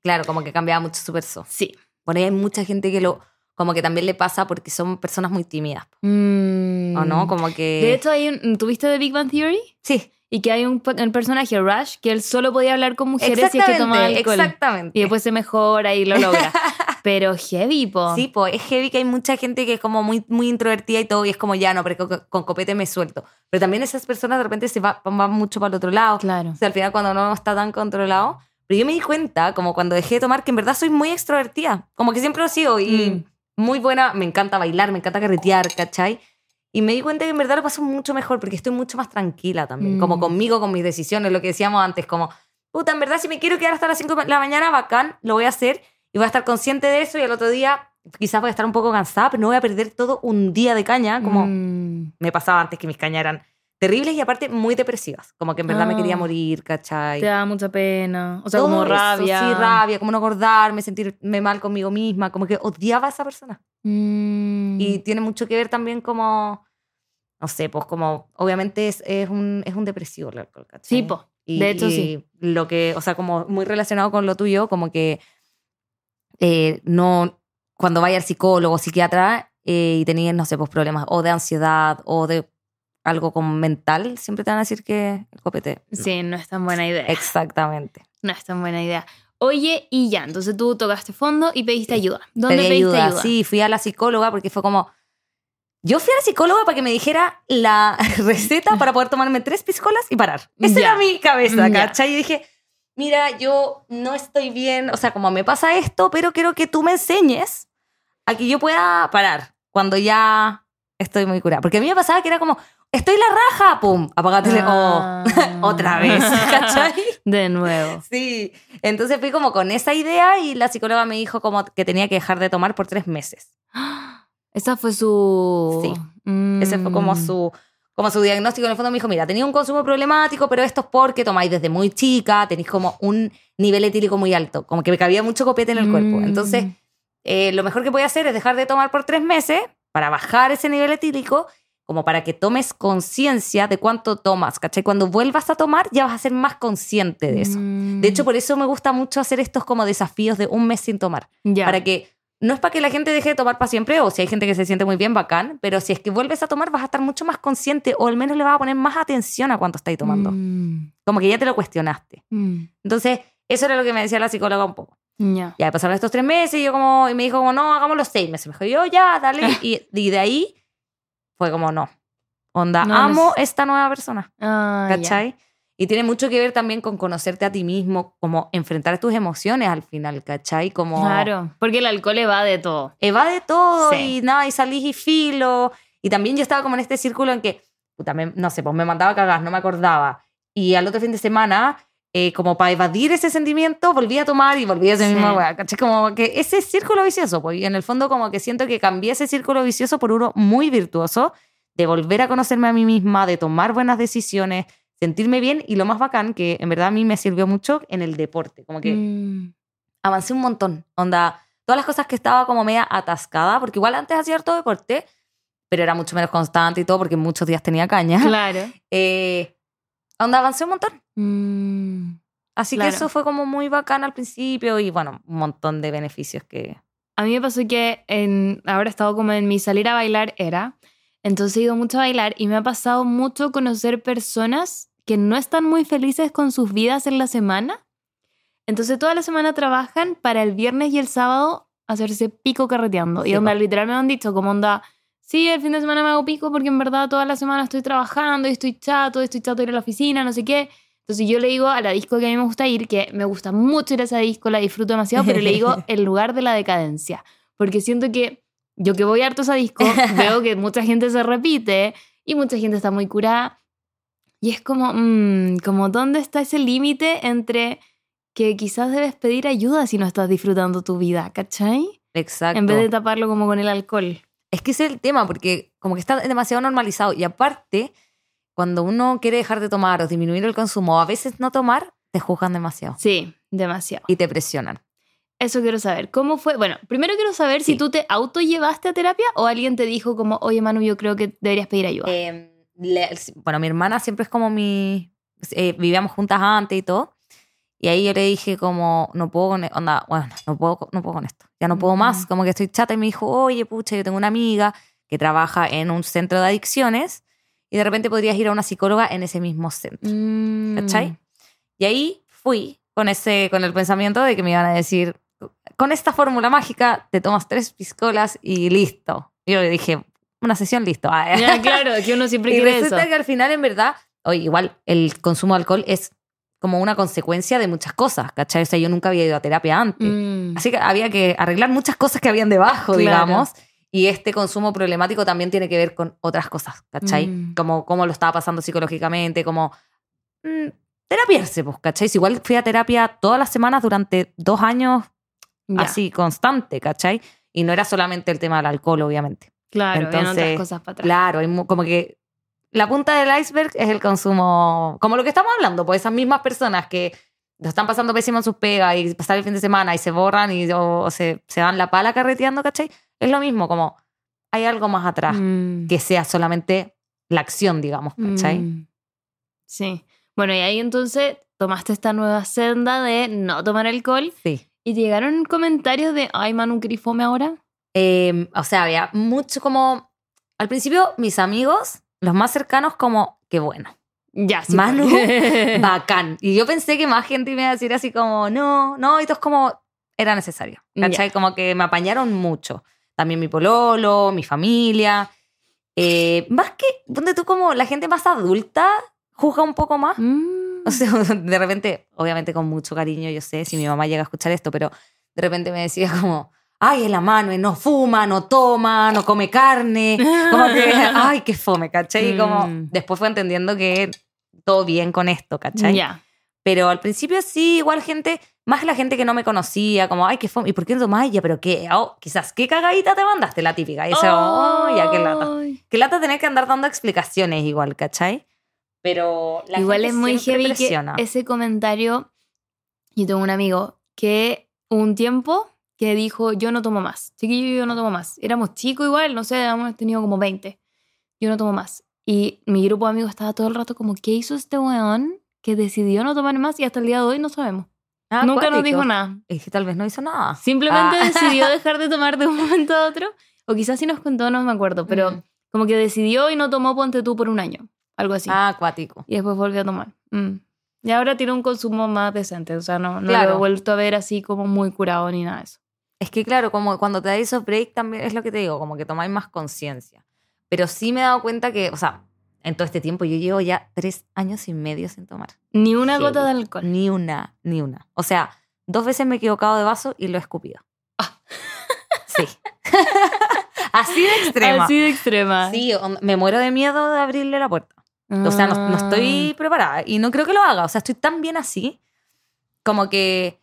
Claro, como que cambiaba mucho su verso. Sí. Por ahí hay mucha gente que lo, como que también le pasa porque son personas muy tímidas, Mm. ¿o no? Como que... De hecho, hay un, ¿tuviste The Big Bang Theory? sí, Y que hay un, pe- un personaje, Rush, que él solo podía hablar con mujeres si es que tomaba alcohol. exactamente. Y después se mejora y lo logra. Pero heavy, po. Sí, pues es heavy que hay mucha gente que es como muy, muy introvertida y todo, y es como ya no, pero con, con copete me suelto. Pero también esas personas de repente se va- van mucho para el otro lado. Claro. O sea, al final cuando no está tan controlado. Pero yo me di cuenta, como cuando dejé de tomar, que en verdad soy muy extrovertida. Como que siempre lo he sido y Mm. muy buena. Me encanta bailar, me encanta carretear, ¿cachai? Y me di cuenta que en verdad lo paso mucho mejor porque estoy mucho más tranquila también. Mm. Como conmigo, con mis decisiones, lo que decíamos antes. Como, puta, en verdad si me quiero quedar hasta las 5 de la mañana, bacán, lo voy a hacer. Y voy a estar consciente de eso y al otro día quizás voy a estar un poco cansada, pero no voy a perder todo un día de caña, como Mm. me pasaba antes que mis cañas eran terribles y aparte muy depresivas. Como que en verdad me quería Ah. morir, ¿cachai? Te da mucha pena. O sea, Todo como eso, rabia. sí, rabia, como no acordarme, sentirme mal conmigo misma, como que odiaba a esa persona. Mm. Y tiene mucho que ver también como, no sé, pues como, obviamente es, es, un, es un depresivo el alcohol, ¿cachai? Sí. Y- De hecho, y sí. Lo que, o sea, como muy relacionado con lo tuyo, como que eh, no, cuando vaya al psicólogo o psiquiatra eh, y tenías, no sé, pues problemas o de ansiedad o de algo como mental, siempre te van a decir que el copete. Sí, no es tan buena idea. Exactamente. No es tan buena idea. Oye, y ya, entonces tú tocaste fondo y pediste ayuda. ¿Dónde Pedí pediste ayuda? ayuda. Sí, fui a la psicóloga porque fue como. Yo fui a la psicóloga para que me dijera la receta para poder tomarme tres piscolas y parar. Esa era mi cabeza. ¿cachai? Y dije, mira, yo no estoy bien, o sea, como me pasa esto, pero quiero que tú me enseñes a que yo pueda parar cuando ya estoy muy curada. Porque a mí me pasaba que era como, estoy la raja, pum, apagate. Ah. Oh, otra vez, ¿cachai? De nuevo. Sí, entonces fui como con esa idea y la psicóloga me dijo como que tenía que dejar de tomar por tres meses. Esa fue su... Sí. Mm. Ese fue como su, como su diagnóstico. En el fondo me dijo, mira, tenía un consumo problemático, pero esto es porque tomáis desde muy chica, tenéis como un nivel etílico muy alto, como que me cabía mucho copete en el cuerpo. Mm. Entonces, eh, lo mejor que voy a hacer es dejar de tomar por tres meses para bajar ese nivel etílico, como para que tomes conciencia de cuánto tomas, ¿cachai? Cuando vuelvas a tomar ya vas a ser más consciente de eso. Mm. De hecho, por eso me gusta mucho hacer estos como desafíos de un mes sin tomar. Ya. Para que no es para que la gente deje de tomar para siempre, o si hay gente que se siente muy bien, bacán, pero si es que vuelves a tomar vas a estar mucho más consciente o al menos le vas a poner más atención a cuánto estáis tomando. Mm. Como que ya te lo cuestionaste. Mm. Entonces, eso era lo que me decía la psicóloga un poco. Ya. Ya pasaron estos tres meses y yo como, y me dijo como, no, hagamos los seis meses. Me dijo, yo ya, dale. y, y de ahí fue como, no. Onda, No, amo no esta nueva persona. Ah. ¿Cachai? Y tiene mucho que ver también con conocerte a ti mismo, como enfrentar tus emociones al final, ¿cachai? Como Claro, porque el alcohol va de todo. evade todo Sí. y nada, y salís y filo. Y también yo estaba como en este círculo en que, puta, me- no sé, pues me mandaba a cagar, no me acordaba. Y al otro fin de semana, eh, como para evadir ese sentimiento, volví a tomar y volví a esa Sí. misma weá, ¿cachai? Como que ese círculo vicioso, pues, y en el fondo como que siento que cambié ese círculo vicioso por uno muy virtuoso, de volver a conocerme a mí misma, de tomar buenas decisiones, sentirme bien y lo más bacán, que en verdad a mí me sirvió mucho en el deporte, como que Mm. avancé un montón. Onda, todas las cosas que estaba como media atascada, porque igual antes hacía harto deporte, pero era mucho menos constante y todo, porque muchos días tenía caña. Claro. Eh, onda, avancé un montón. Mm. Así Claro. que eso fue como muy bacán al principio y bueno, un montón de beneficios que... A mí me pasó que en, ahora he estado como en mi salir a bailar era, entonces he ido mucho a bailar y me ha pasado mucho conocer personas que no están muy felices con sus vidas en la semana. Entonces toda la semana trabajan para el viernes y el sábado hacerse pico carreteando. Sí, y onda, literal me han dicho como onda, sí, el fin de semana me hago pico porque en verdad toda la semana estoy trabajando y estoy chato, estoy chato de ir a la oficina, no sé qué. Entonces yo le digo a la disco que a mí me gusta ir, que me gusta mucho ir a esa disco, la disfruto demasiado, pero le digo el lugar de la decadencia. Porque siento que yo que voy harto a esa disco, veo que mucha gente se repite y mucha gente está muy curada. Y es como, mm, como ¿dónde está ese límite entre que quizás debes pedir ayuda si no estás disfrutando tu vida, ¿cachai? Exacto. En vez de taparlo como con el alcohol. Es que ese es el tema, porque como que está demasiado normalizado. Y aparte, cuando uno quiere dejar de tomar o disminuir el consumo o a veces no tomar, te juzgan demasiado Sí, demasiado. y te presionan. Eso quiero saber. ¿Cómo fue? Bueno, primero quiero saber si tú te auto llevaste a terapia o alguien te dijo como, oye Manu, yo creo que deberías pedir ayuda. Eh, le- bueno, mi hermana siempre es como mi... eh, vivíamos juntas antes y todo. Y ahí yo le dije como, no puedo con... e- Onda, bueno, no puedo, no puedo con esto. Ya no puedo más. Como que estoy chata. Y me dijo, oye, pucha, yo tengo una amiga que trabaja en un centro de adicciones y de repente podrías ir a una psicóloga en ese mismo centro. Mm. ¿Cachai? Y ahí fui con, ese, con el pensamiento de que me iban a decir, con esta fórmula mágica te tomas tres piscolas y listo. Yo dije, una sesión, listo. Ya, claro, que uno siempre y quiere resulta eso. que al final, en verdad, oye, igual el consumo de alcohol es como una consecuencia de muchas cosas, ¿cachai? O sea, yo nunca había ido a terapia antes. Mm. Así que había que arreglar muchas cosas que habían debajo, Claro. digamos. Y este consumo problemático también tiene que ver con otras cosas, ¿cachai? Mm. Como cómo lo estaba pasando psicológicamente, como... mm, terapiarse, pues, ¿cachai? Si igual fui a terapia todas las semanas durante dos años, Ya, así, constante, ¿cachai? Y no era solamente el tema del alcohol, obviamente. Claro, habían otras Entonces, cosas para atrás. Claro, como que la punta del iceberg es el consumo, como lo que estamos hablando, pues esas mismas personas que lo están pasando pésimo en sus pegas y pasar el fin de semana y se borran y o, o se, se dan la pala carreteando, ¿cachai? Es lo mismo, como hay algo más atrás Mm. que sea solamente la acción, digamos, ¿cachai? Mm. Sí. Bueno, y ahí entonces tomaste esta nueva senda de no tomar alcohol Sí. y llegaron comentarios de, ay, Manu, ¿querés fome ahora? Eh, o sea, había mucho como, al principio mis amigos, los más cercanos, como, qué bueno. Ya, sí. Manu, porque- bacán. Y yo pensé que más gente me iba a decir así como, no, no, y todo es como, era necesario. ¿Cachai? Como que me apañaron mucho. También mi pololo, mi familia. Eh, más que, donde tú como la gente más adulta juzga un poco más. Mm. O sea, de repente, obviamente con mucho cariño, yo sé si mi mamá llega a escuchar esto, pero de repente me decía como, ay, es la mano, no fuma, no toma, no come carne. Como que, ay, qué fome, ¿cachai? Y como Mm. después fue entendiendo que todo bien con esto, ¿cachai? Ya. Pero al principio sí, igual gente, más la gente que no me conocía, como, ay, qué fome, ¿y por qué no tomas ya? Pero qué, oh, quizás, ¿qué cagadita te mandaste? La típica. Y eso, oh, ya, qué lata. Qué lata tener que andar dando explicaciones igual, ¿cachai? Pero la Igual gente es muy heavy presiona. que ese comentario. Yo tengo un amigo que un tiempo que dijo: Yo no tomo más. Chiquillo, yo no tomo más. Éramos chicos igual, no sé, hemos tenido como 20. Yo no tomo más. Y mi grupo de amigos estaba todo el rato como: ¿Qué hizo este weón que decidió no tomar más? Y hasta el día de hoy no sabemos. Ah, Nunca nos dijo nada. Es que tal vez no hizo nada. Simplemente Ah. decidió dejar de tomar de un momento a otro. O quizás sí nos contó, no me acuerdo. Pero Mm. como que decidió y no tomó Ponte tú por un año. Algo así. Ah, acuático. Y después volvió a tomar. Mm. Y ahora tiene un consumo más decente. O sea, no, no Claro. lo he vuelto a ver así como muy curado ni nada de eso. Es que claro, como cuando te da esos break también es lo que te digo, como que tomáis más conciencia. Pero sí me he dado cuenta que, o sea, en todo este tiempo yo llevo ya tres años y medio sin tomar. Ni una Heavy. gota de alcohol. Ni una, ni una. O sea, dos veces me he equivocado de vaso y lo he escupido. Ah. Sí. Así de extrema. Así de extrema. Sí, me muero de miedo de abrirle la puerta. O sea, no, no Ah. estoy preparada y no creo que lo haga. O sea, estoy tan bien así como que,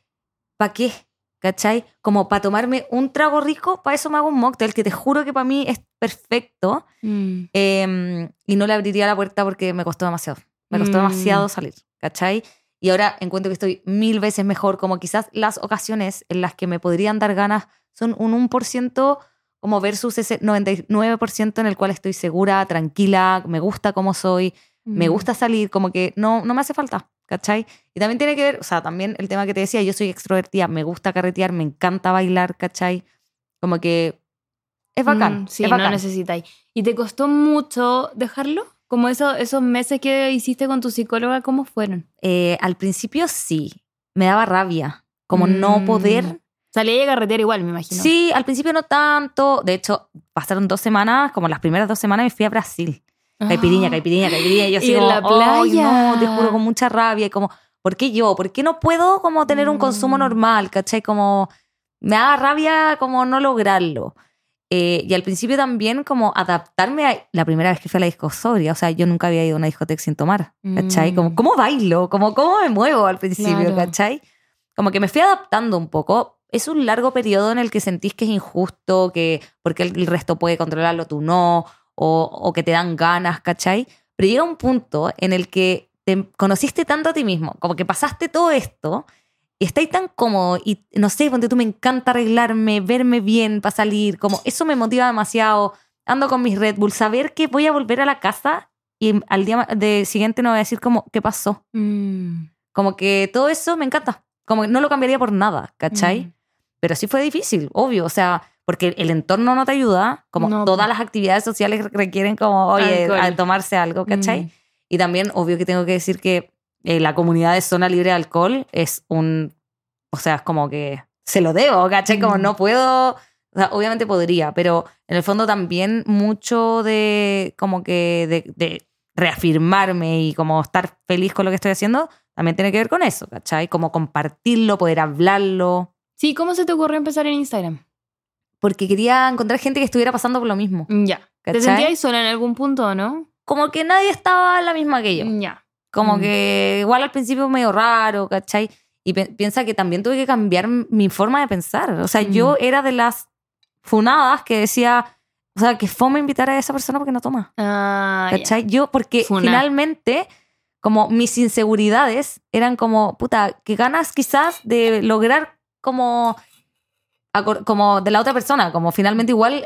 ¿para qué? ¿Cachai? Como para tomarme un trago rico, para eso me hago un mocktail que te juro que para mí es perfecto Mm. eh, y no le abriría la puerta porque me costó demasiado. Me costó Mm. demasiado salir, ¿cachai? Y ahora encuentro que estoy mil veces mejor, como quizás las ocasiones en las que me podrían dar ganas son un 1% como versus ese 99% en el cual estoy segura, tranquila, me gusta cómo soy, me Mm. gusta salir, como que no, no me hace falta, ¿cachai? Y también tiene que ver, o sea, también el tema que te decía, yo soy extrovertida, me gusta carretear, me encanta bailar, ¿cachai? Como que es bacán, Mm, sí, es no bacán. necesitáis. ¿Y te costó mucho dejarlo? Como eso, esos meses que hiciste con tu psicóloga, ¿cómo fueron? Eh, al principio sí, me daba rabia, como no Mm. poder. Salí a carretera igual, me imagino. Sí, al principio no tanto. De hecho, pasaron dos semanas, como las primeras dos semanas me fui a Brasil. Caipiriña, Ah. caipiriña, caipiriña. Y yo así Y en como, la "Ay, no, te playa". juro, con mucha rabia. Y como, ¿por qué yo? ¿Por qué no puedo como tener un consumo Mm. normal? ¿Cachai? Como, me da rabia como no lograrlo. Eh, y al principio también como adaptarme a la primera vez que fui a la disco sobria. O sea, yo nunca había ido a una discoteca sin tomar. ¿Cachai? Mm. Como, ¿cómo bailo? Como, ¿cómo me muevo al principio? Claro. ¿Cachai? Como que me fui adaptando un poco. Es un largo periodo en el que sentís que es injusto, que porque el resto puede controlarlo, tú no, o, o que te dan ganas, ¿cachai? Pero llega un punto en el que te conociste tanto a ti mismo, como que pasaste todo esto y estáis tan cómodo y no sé, ponte tú, me encanta arreglarme, verme bien para salir, como eso me motiva demasiado. Ando con mis Red Bull, saber que voy a volver a la casa y al día de siguiente no voy a decir como, ¿qué pasó? Mm. Como que todo eso me encanta. Como que no lo cambiaría por nada, ¿cachai? Mm. Pero sí fue difícil, obvio. O sea, porque el entorno no te ayuda. Como No, todas las actividades sociales requieren como, oye, tomarse algo, ¿cachai? Mm. Y también, obvio que tengo que decir que eh, la comunidad de zona libre de alcohol es un. O sea, es como que se lo debo, ¿cachai? Como Mm. no puedo. O sea, obviamente podría, pero en el fondo también mucho de como que de, de reafirmarme y como estar feliz con lo que estoy haciendo también tiene que ver con eso, ¿cachai? Como compartirlo, poder hablarlo. Sí, ¿cómo se te ocurrió empezar en Instagram? Porque quería encontrar gente que estuviera pasando por lo mismo. Mm, Ya. ¿Te ¿Cachai? sentías sola en algún punto o no? Como que nadie estaba la misma que yo. Ya. Como Mm. que igual al principio medio raro, ¿cachai? Y pe- piensa que también tuve que cambiar mi forma de pensar. O sea, Mm. yo era de las funadas que decía, o sea, que fome invitar a esa persona porque no toma. Ah. ¿Cachai? Yo, porque finalmente, como mis inseguridades eran como, puta, que ganas quizás de lograr como, como de la otra persona, como finalmente igual,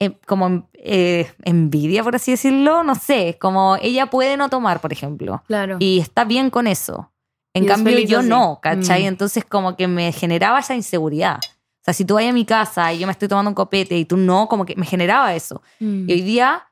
eh, como eh, envidia, por así decirlo, no sé, como ella puede no tomar, por ejemplo, Claro. y está bien con eso. En Y cambio, yo así. no, ¿cachai? Mm. Entonces, como que me generaba esa inseguridad. O sea, si tú vas a mi casa y yo me estoy tomando un copete y tú no, como que me generaba eso. Mm. Y hoy día,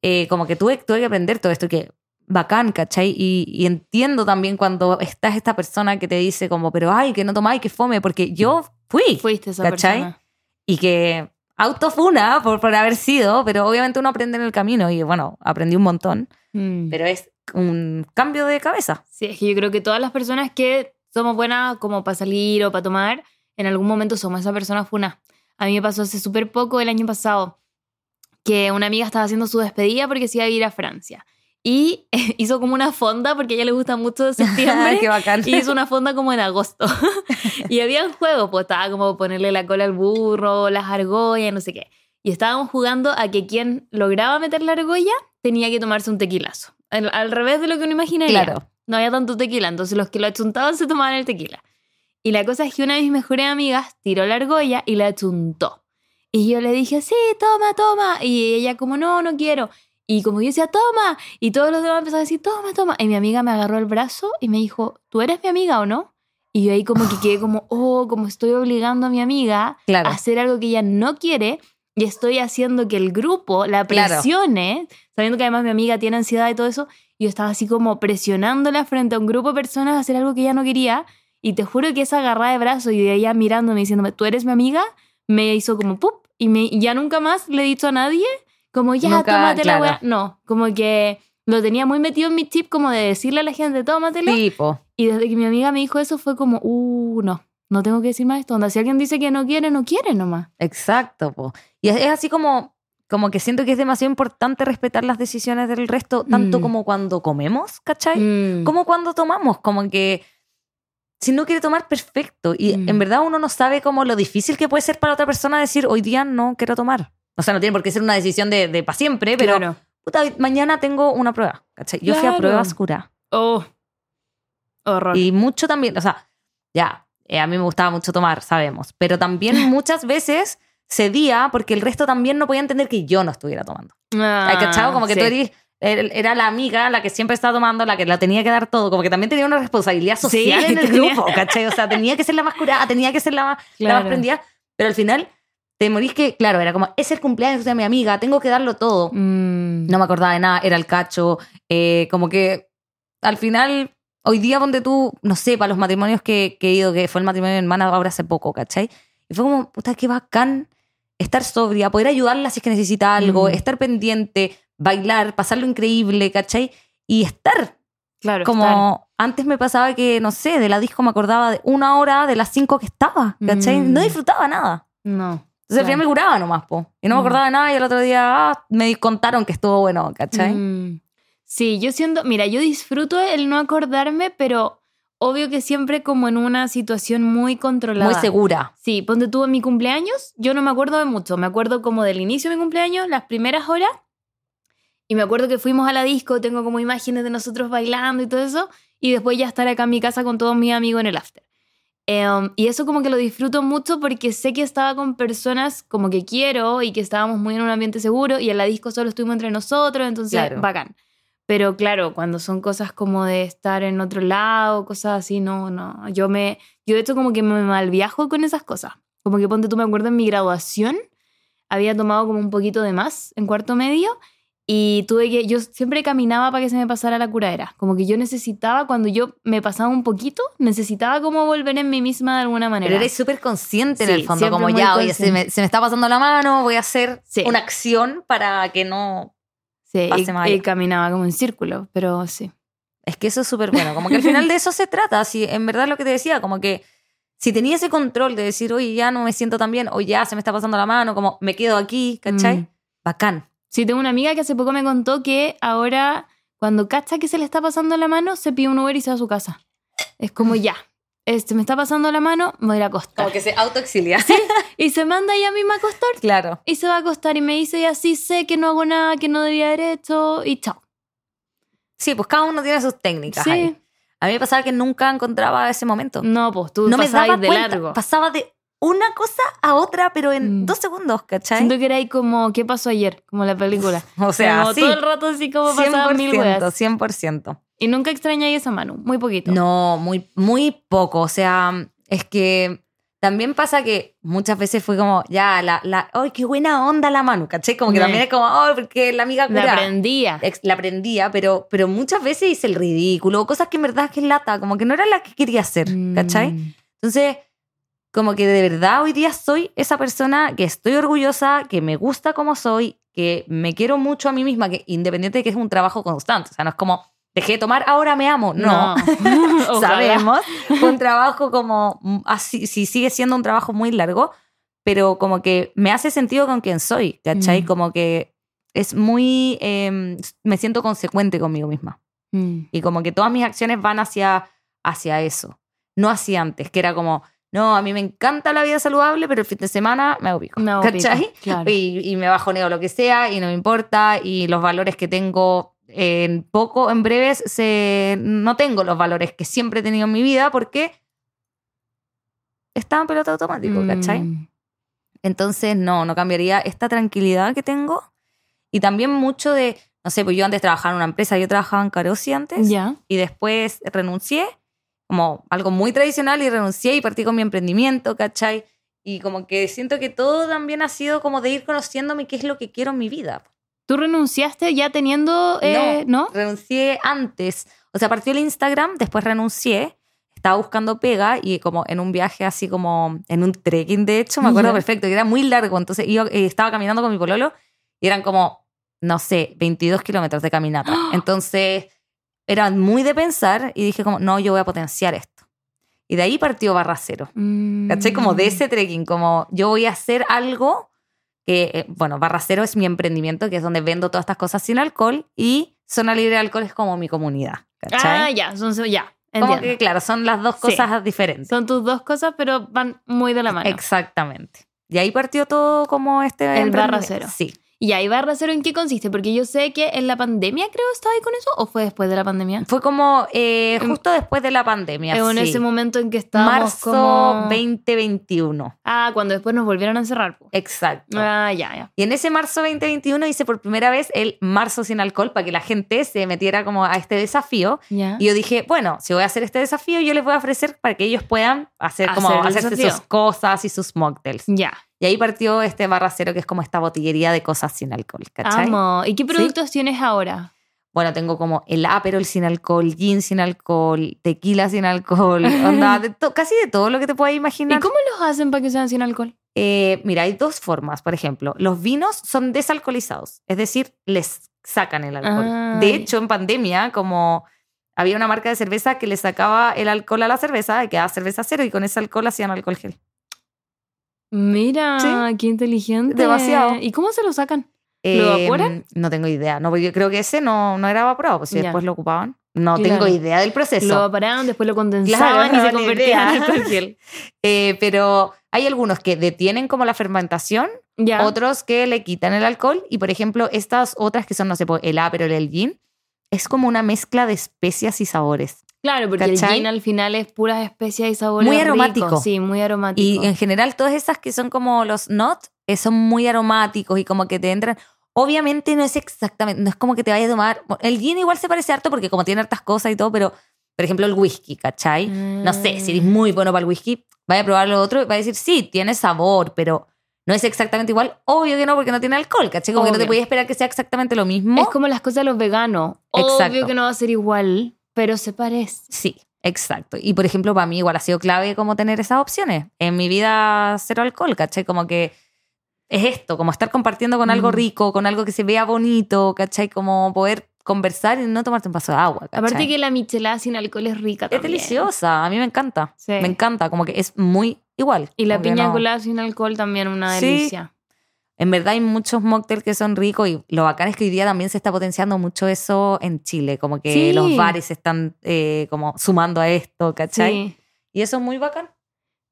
eh, como que tuve, tuve que aprender todo esto, que bacán, ¿cachai? Y, y entiendo también cuando estás esta persona que te dice como, pero ay, que no tomáis, que fome, porque yo fui, Fuiste esa ¿cachai? persona. y que autofuna por, por haber sido, pero obviamente uno aprende en el camino y bueno, aprendí un montón, Mm. pero es un cambio de cabeza. Sí, es que yo creo que todas las personas que somos buenas como para salir o para tomar, en algún momento somos esa persona funa. A mí me pasó hace súper poco, el año pasado, que una amiga estaba haciendo su despedida porque se iba a ir a Francia. Y hizo como una fonda, porque a ella le gusta mucho septiembre. Qué bacán. Y hizo una fonda como en agosto. y había un juego, pues estaba como ponerle la cola al burro, las argollas, no sé qué. Y estábamos jugando a que quien lograba meter la argolla tenía que tomarse un tequilazo. Al, al revés de lo que uno imaginaría. Claro. No había tanto tequila, entonces los que lo achuntaban se tomaban el tequila. Y la cosa es que una de mis mejores amigas tiró la argolla y la achuntó. Y yo le dije, sí, toma, toma. Y ella como, no, no quiero. Y como yo decía, toma. Y todos los demás empezaron a decir, toma, toma. Y mi amiga me agarró el brazo y me dijo, ¿tú eres mi amiga o no? Y yo ahí como que quedé como, oh, como estoy obligando a mi amiga Claro. a hacer algo que ella no quiere y estoy haciendo que el grupo la Claro. presione, sabiendo que además mi amiga tiene ansiedad y todo eso, y yo estaba así como presionándola frente a un grupo de personas a hacer algo que ella no quería y te juro que esa agarrada de brazo y de ella mirándome diciéndome, tú eres mi amiga, me hizo como ¡pup! y, me, y ya nunca más le he dicho a nadie como ya, Nunca, tómate la claro. weá. No, como que lo tenía muy metido en mi chip como de decirle a la gente, tómatela. Tipo. Y desde que mi amiga me dijo eso fue como, uh, no, no tengo que decir más esto. Onda, si alguien dice que no quiere, no quiere nomás. Exacto, po. Y es, es así como, como que siento que es demasiado importante respetar las decisiones del resto, tanto Mm. como cuando comemos, ¿cachai? Mm. Como cuando tomamos, como que si no quiere tomar, perfecto. Y Mm. en verdad uno no sabe como lo difícil que puede ser para otra persona decir, hoy día no quiero tomar. O sea, no tiene por qué ser una decisión de, de para siempre, pero Claro. puta, mañana tengo una prueba, ¿cachai? Yo fui a Claro. prueba oscura. Oh, horror. Y mucho también, o sea, ya, eh, a mí me gustaba mucho tomar, sabemos, pero también muchas veces cedía porque el resto también no podía entender que yo no estuviera tomando. Ah, ¿Hay cachado? Como que sí. tú eres, er- era la amiga la que siempre estaba tomando, la que la tenía que dar todo, como que también tenía una responsabilidad Sí, social en el tenía- grupo, ¿cachai? O sea, tenía que ser la más curada, tenía que ser la más, la más Claro. prendida, pero al final te morís que, claro, era como, es el cumpleaños de mi amiga, tengo que darlo todo. Mm. No me acordaba de nada, era el cacho, eh, como que al final, hoy día ponte tú, no sé, para los matrimonios que, que he ido, que fue el matrimonio de mi hermana ahora hace poco, ¿cachai? Y fue como, puta, qué bacán estar sobria, poder ayudarla si es que necesita algo, Mm. estar pendiente, bailar, pasarlo increíble, ¿cachai? Y estar Claro, como antes me pasaba que, no sé, de la disco me acordaba de una hora de las cinco que estaba, ¿cachai? Mm. No disfrutaba nada. No. Entonces al final me curaba nomás, po. Y no me Mm. acordaba de nada y el otro día ah, me contaron que estuvo bueno, ¿cachai? Mm. Sí, yo siento, mira, yo disfruto el no acordarme, pero obvio que siempre como en una situación muy controlada. Muy segura. Sí, ponte tú en mi cumpleaños, yo no me acuerdo de mucho, me acuerdo como del inicio de mi cumpleaños, las primeras horas, y me acuerdo que fuimos a la disco, tengo como imágenes de nosotros bailando y todo eso, y después ya estar acá en mi casa con todos mis amigos en el after. Em, y eso como que lo disfruto mucho porque sé que estaba con personas como que quiero y que estábamos muy en un ambiente seguro y en la disco solo estuvimos entre nosotros, entonces Claro. bacán. Pero claro, cuando son cosas como de estar en otro lado, cosas así, no, no. Yo me, yo de hecho como que me malviajo con esas cosas. Como que ponte tú, me acuerdo en mi graduación, había tomado como un poquito de más en cuarto medio y tuve que, yo siempre caminaba para que se me pasara la curadera. Como que yo necesitaba, cuando yo me pasaba un poquito, necesitaba como volver en mí misma de alguna manera. Pero eres súper consciente en Sí, el fondo, como ya, oye, se me, se me está pasando la mano, voy a hacer Sí. una acción para que no... sí, pase más y, y caminaba como en círculo, pero sí. Es que eso es súper bueno, como que al final de eso se trata, si en verdad lo que te decía, como que si tenía ese control de decir, oye, ya no me siento tan bien, o ya se me está pasando la mano, como me quedo aquí, ¿cachai? Mm. Bacán. Sí, tengo una amiga que hace poco me contó que ahora, cuando cacha que se le está pasando la mano, se pide un Uber y se va a su casa. Es como ya, este, me está pasando la mano, me voy a ir a acostar. Como que se autoexilia. Y se manda ella misma a acostar claro. y se va a acostar y me dice, y así sé que no hago nada que no debía haber hecho y chao. Sí, pues cada uno tiene sus técnicas. Sí, ahí. A mí me pasaba que nunca encontraba ese momento. no, pues tú no me daba de cuenta. largo. Pasaba de una cosa a otra, pero en Mm. dos segundos, ¿cachai? Siento que era ahí como, ¿qué pasó ayer? Como la película. O sea, como sí. todo el rato así como pasaban mil 100%, weas. 100%. Y nunca extrañáis esa mano, muy poquito. No, muy, muy poco. O sea, es que también pasa que muchas veces fue como, ya, la, la, ¡ay, qué buena onda la Manu! ¿Cachai? Como que Mm. también es como, ¡ay, porque la amiga La cura! aprendía. Ex- La aprendía, pero, pero muchas veces hice el ridículo, cosas que en verdad que es lata, como que no era la que quería hacer, ¿cachai? Mm. Entonces, como que de verdad hoy día soy esa persona que estoy orgullosa, que me gusta como soy, que me quiero mucho a mí misma, que independiente de que es un trabajo constante, o sea, no es como dejé de tomar, ahora me amo, no. Sabemos, un trabajo como mm, así, sí sigue siendo un trabajo muy largo, pero como que me hace sentido con quien soy, ¿cachai? Mm. Como que es muy, eh, me siento consecuente conmigo misma. Mm. Y como que todas mis acciones van hacia, hacia eso. No hacia antes, que era como, no, a mí me encanta la vida saludable, pero el fin de semana me pico. Me hago ¿Cachai? claro. Y, y me bajoneo lo que sea y no me importa. Y los valores que tengo en poco, en breves, se, no tengo los valores que siempre he tenido en mi vida porque estaba en piloto automático, ¿cachai? Mm. Entonces, no, no cambiaría esta tranquilidad que tengo. Y también mucho de, no sé, pues yo antes trabajaba en una empresa, yo trabajaba en Carosi antes Ya. y después renuncié, como algo muy tradicional y renuncié y partí con mi emprendimiento, ¿cachai? Y como que siento que todo también ha sido como de ir conociéndome qué es lo que quiero en mi vida. ¿Tú renunciaste ya teniendo, eh, no? Renuncié antes, o sea, partió el Instagram, después renuncié, estaba buscando pega y como en un viaje así como en un trekking, de hecho, me acuerdo Ya. perfecto, que era muy largo, entonces yo eh, estaba caminando con mi pololo y eran como, no sé, 22 kilómetros de caminata. Entonces, era muy de pensar y dije como, no, yo voy a potenciar esto. Y de ahí partió Barra Cero. Mm. ¿Cachai? Como de ese trekking, como yo voy a hacer algo que, eh, bueno, Barra Cero es mi emprendimiento, que es donde vendo todas estas cosas sin alcohol y Zona Libre de Alcohol es como mi comunidad. Ah, ¿Cachai? ya, son, ya. como que, claro, son las dos Sí. cosas diferentes. Son tus dos cosas, pero van muy de la mano. Exactamente. Y ahí partió todo como este... El Barra emprendimiento. Cero. Sí. ¿Y ahí Barra Cero en qué consiste? Porque yo sé que en la pandemia creo estaba ahí con eso, ¿o fue después de la pandemia? Fue como eh, En- justo después de la pandemia. En sí. ese momento en que estábamos Marzo como... 2021. Ah, cuando después nos volvieron a encerrar. po. Exacto. Ah, ya, ya. Y en ese marzo 2021 hice por primera vez el marzo sin alcohol para que la gente se metiera como a este desafío. Y yo dije, bueno, si voy a hacer este desafío, yo les voy a ofrecer para que ellos puedan hacer como Hacer el hacerse desafío. sus cosas y sus mocktails. Ya. Y ahí partió este barra cero, que es como esta botillería de cosas sin alcohol, ¿cachai? Amo. ¿Y qué productos tienes ahora? Bueno, tengo como el Aperol sin alcohol, gin sin alcohol, tequila sin alcohol, onda, de casi de todo lo que te puedas ¿Y imaginar. cómo los hacen para que sean sin alcohol? Eh, mira, hay dos formas. Por ejemplo, los vinos son desalcoholizados, es decir, les sacan el alcohol. De hecho, en pandemia, como había una marca de cerveza que le sacaba el alcohol a la cerveza y quedaba cerveza cero y con ese alcohol hacían alcohol gel. Mira, Sí. qué inteligente. Demasiado. ¿Y cómo se lo sacan? ¿Lo Eh, evaporan? No tengo idea. No, porque yo creo que ese no, no era evaporado, pues si Ya. después lo ocupaban. No Claro. tengo idea del proceso. Lo evaporaban, después lo condensaban Claro, y se convertían en alcohol. Eh, pero hay algunos que detienen como la fermentación Ya. otros que le quitan el alcohol y por ejemplo estas otras que son no sé el Aperol el gin es como una mezcla de especias y sabores Claro, porque el ¿Cachai? gin al final es puras especias y sabores Muy ricos. aromático. Sí, muy aromático. y en general todas esas que son como los not eh, son muy aromáticos y como que te entran obviamente no es exactamente no es como que te vaya a tomar el gin igual se parece harto porque como tiene hartas cosas y todo pero por ejemplo el whisky ¿cachai? no sé si eres Mm. muy bueno para el whisky vaya a probar lo otro y va a decir sí tiene sabor pero no es exactamente igual obvio que no porque no tiene alcohol ¿cachai? como que no te Obvio. podías esperar que sea exactamente lo mismo Es como las cosas de los veganos. Exacto. Obvio que no va a ser igual, pero se parece. Sí, exacto. Y por ejemplo, para mí igual ha sido clave como tener esas opciones. En mi vida cero alcohol, ¿cachai? Como que es esto, como estar compartiendo con algo Mm. rico, con algo que se vea bonito, ¿cachai? Como poder conversar y no tomarte un vaso de agua, ¿cachai? Aparte que la michelada sin alcohol es rica es también. deliciosa, a mí me encanta. Sí. Me encanta, como que es muy igual. Y la piña no- colada sin alcohol también una Sí. En verdad hay muchos mocktails que son ricos y lo bacán es que hoy día también se está potenciando mucho eso en Chile, como que Sí. los bares se están eh, como sumando a esto, ¿cachai? Sí. Y eso es muy bacán.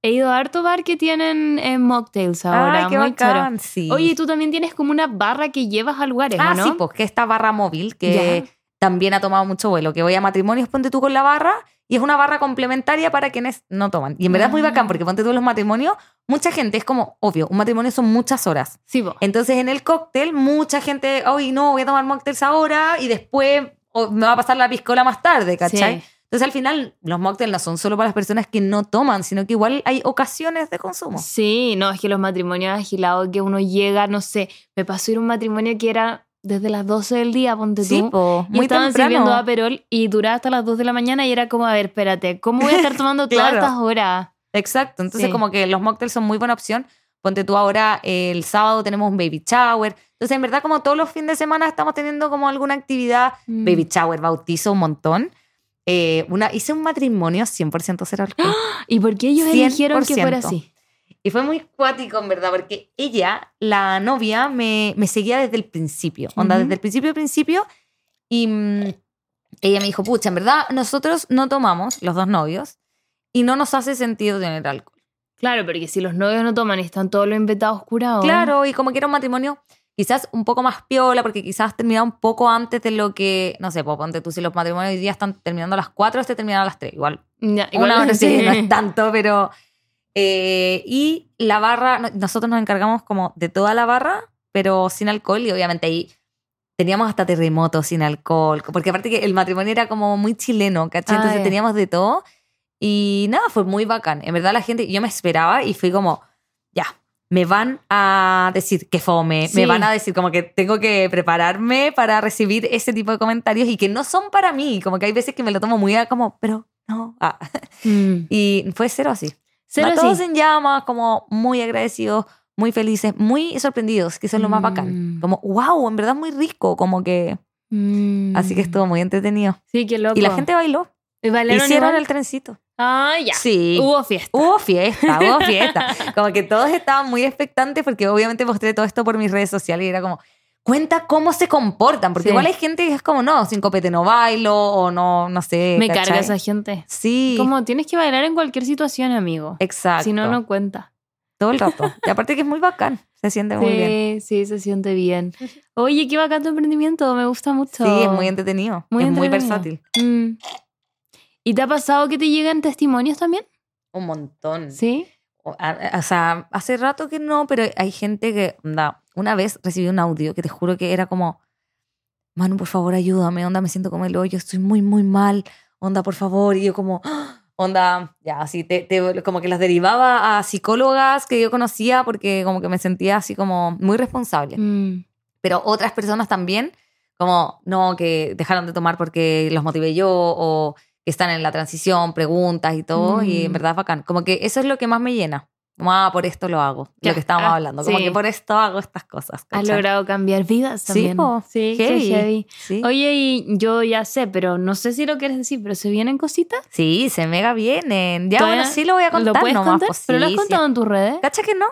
He ido a harto bar que tienen eh, mocktails ahora. Ay, qué muy bacán, sí. Oye, tú también tienes como una barra que llevas a lugares, ah, ¿o ¿no? sí, pues que esta barra móvil que Ya. también ha tomado mucho vuelo, que voy a matrimonios, ponte tú con la barra y es una barra complementaria para quienes no toman. Y en verdad es muy Ah. bacán porque ponte tú los matrimonios, mucha gente es como, obvio, un matrimonio son muchas horas. Sí, po. Entonces en el cóctel, mucha gente, hoy no, voy a tomar mocktails ahora y después me va a pasar la piscola más tarde, ¿cachai? Sí. Entonces al final los mocktails no son solo para las personas que no toman, sino que igual hay ocasiones de consumo. Sí, no, es que los matrimonios agilados que uno llega, no sé, me pasó ir a un matrimonio que era desde las 12 del día, ponte tú. Sí, po, y muy estaban sirviendo temprano. Aperol y duraba hasta las 2 de la mañana y era como, a ver, espérate, ¿cómo voy a estar tomando todas Claro. estas horas? Exacto, entonces Sí. como que los mocktails son muy buena opción. Ponte tú ahora, eh, el sábado tenemos un baby shower. Entonces, en verdad, como todos los fines de semana estamos teniendo como alguna actividad, Mm. baby shower, bautizo, un montón. Eh, una, hice un matrimonio 100% cero alcohol. ¿Y por qué ellos eligieron que fuera 100%. así? Y fue muy cuático, en verdad, porque ella, la novia, me, me seguía desde el principio. Onda, desde el principio, principio. Y mm, ella me dijo, pucha, en verdad, nosotros no tomamos, los dos novios, y no nos hace sentido tener alcohol. Claro, porque si los novios no toman y están todos los invitados curados. Claro, y como que era un matrimonio quizás un poco más piola, porque quizás terminaba un poco antes de lo que, no sé, pues ponte tú, si los matrimonios hoy día están terminando a las 4, este terminaba a las 3, igual. Ya, igual Una hora sí. no es tanto, pero... eh, y la barra, no- nosotros nos encargamos como de toda la barra, pero sin alcohol, y obviamente ahí teníamos hasta terremotos sin alcohol, porque aparte que el matrimonio era como muy chileno, ¿cachai? Ah, Entonces teníamos de todo, y nada, fue muy bacán. En verdad la gente, yo me esperaba y fui como, ya, me van a decir que fome, Sí. me van a decir como que tengo que prepararme para recibir ese tipo de comentarios y que no son para mí, como que hay veces que me lo tomo muy a como, pero no, ah. Mm. y fue cero así. Cero Todos en llamas, como muy agradecidos, muy felices, muy sorprendidos, que eso es lo más bacán. Mm. Como, wow, en verdad muy rico, como que... Mm. Así que estuvo muy entretenido. Sí, qué loco. Y la gente bailó. ¿Y Hicieron igual? el trencito. Ah, ya. Sí. Hubo fiesta. Hubo fiesta, hubo fiesta. Como que todos estaban muy expectantes porque obviamente mostré todo esto por mis redes sociales y era como, cuenta cómo se comportan. Porque Sí. igual hay gente que es como, no, sin copete no bailo o no, no sé. Me ¿cachai? carga esa gente. Sí, Como tienes que bailar en cualquier situación, amigo. exacto. Si no, no cuenta. Todo el rato. Y aparte que es muy bacán. Se siente muy bien. Sí, sí, se siente bien. Oye, qué bacán tu emprendimiento, me gusta mucho. Sí, es muy entretenido. Muy es muy entretenido. versátil. Mm. ¿Y te ha pasado que te llegan testimonios también? Un montón. Sí. O, o sea, hace rato que no, pero hay gente que, onda, una vez recibí un audio que te juro que era como, Manu, por favor, ayúdame, onda, me siento como el hoyo, estoy muy, muy mal, onda, por favor, y yo como, "Ah", onda, ya, así, te, te- como que las derivaba a psicólogas que yo conocía porque como que me sentía así como muy responsable. Mm. Pero otras personas también, como, no, que dejaron de tomar porque los motivé yo o que están en la transición, preguntas y todo, y en Mm. verdad es bacán. Como que eso es lo que más me llena. Ah, por esto lo hago. Ya, Lo que estábamos ah, hablando. Como sí. que por esto hago estas cosas. Has ¿cachai? logrado cambiar vidas Sí, también. Sí, Heavy. heavy. Sí. Oye, y yo ya sé, pero no sé si lo quieres decir, pero ¿se vienen cositas? Sí, se mega vienen. Ya, bueno, sí lo voy a contar ¿Lo puedes nomás. contar? pues, ¿Pero lo has sí, contado sí. en tus redes? ¿Cacha que no?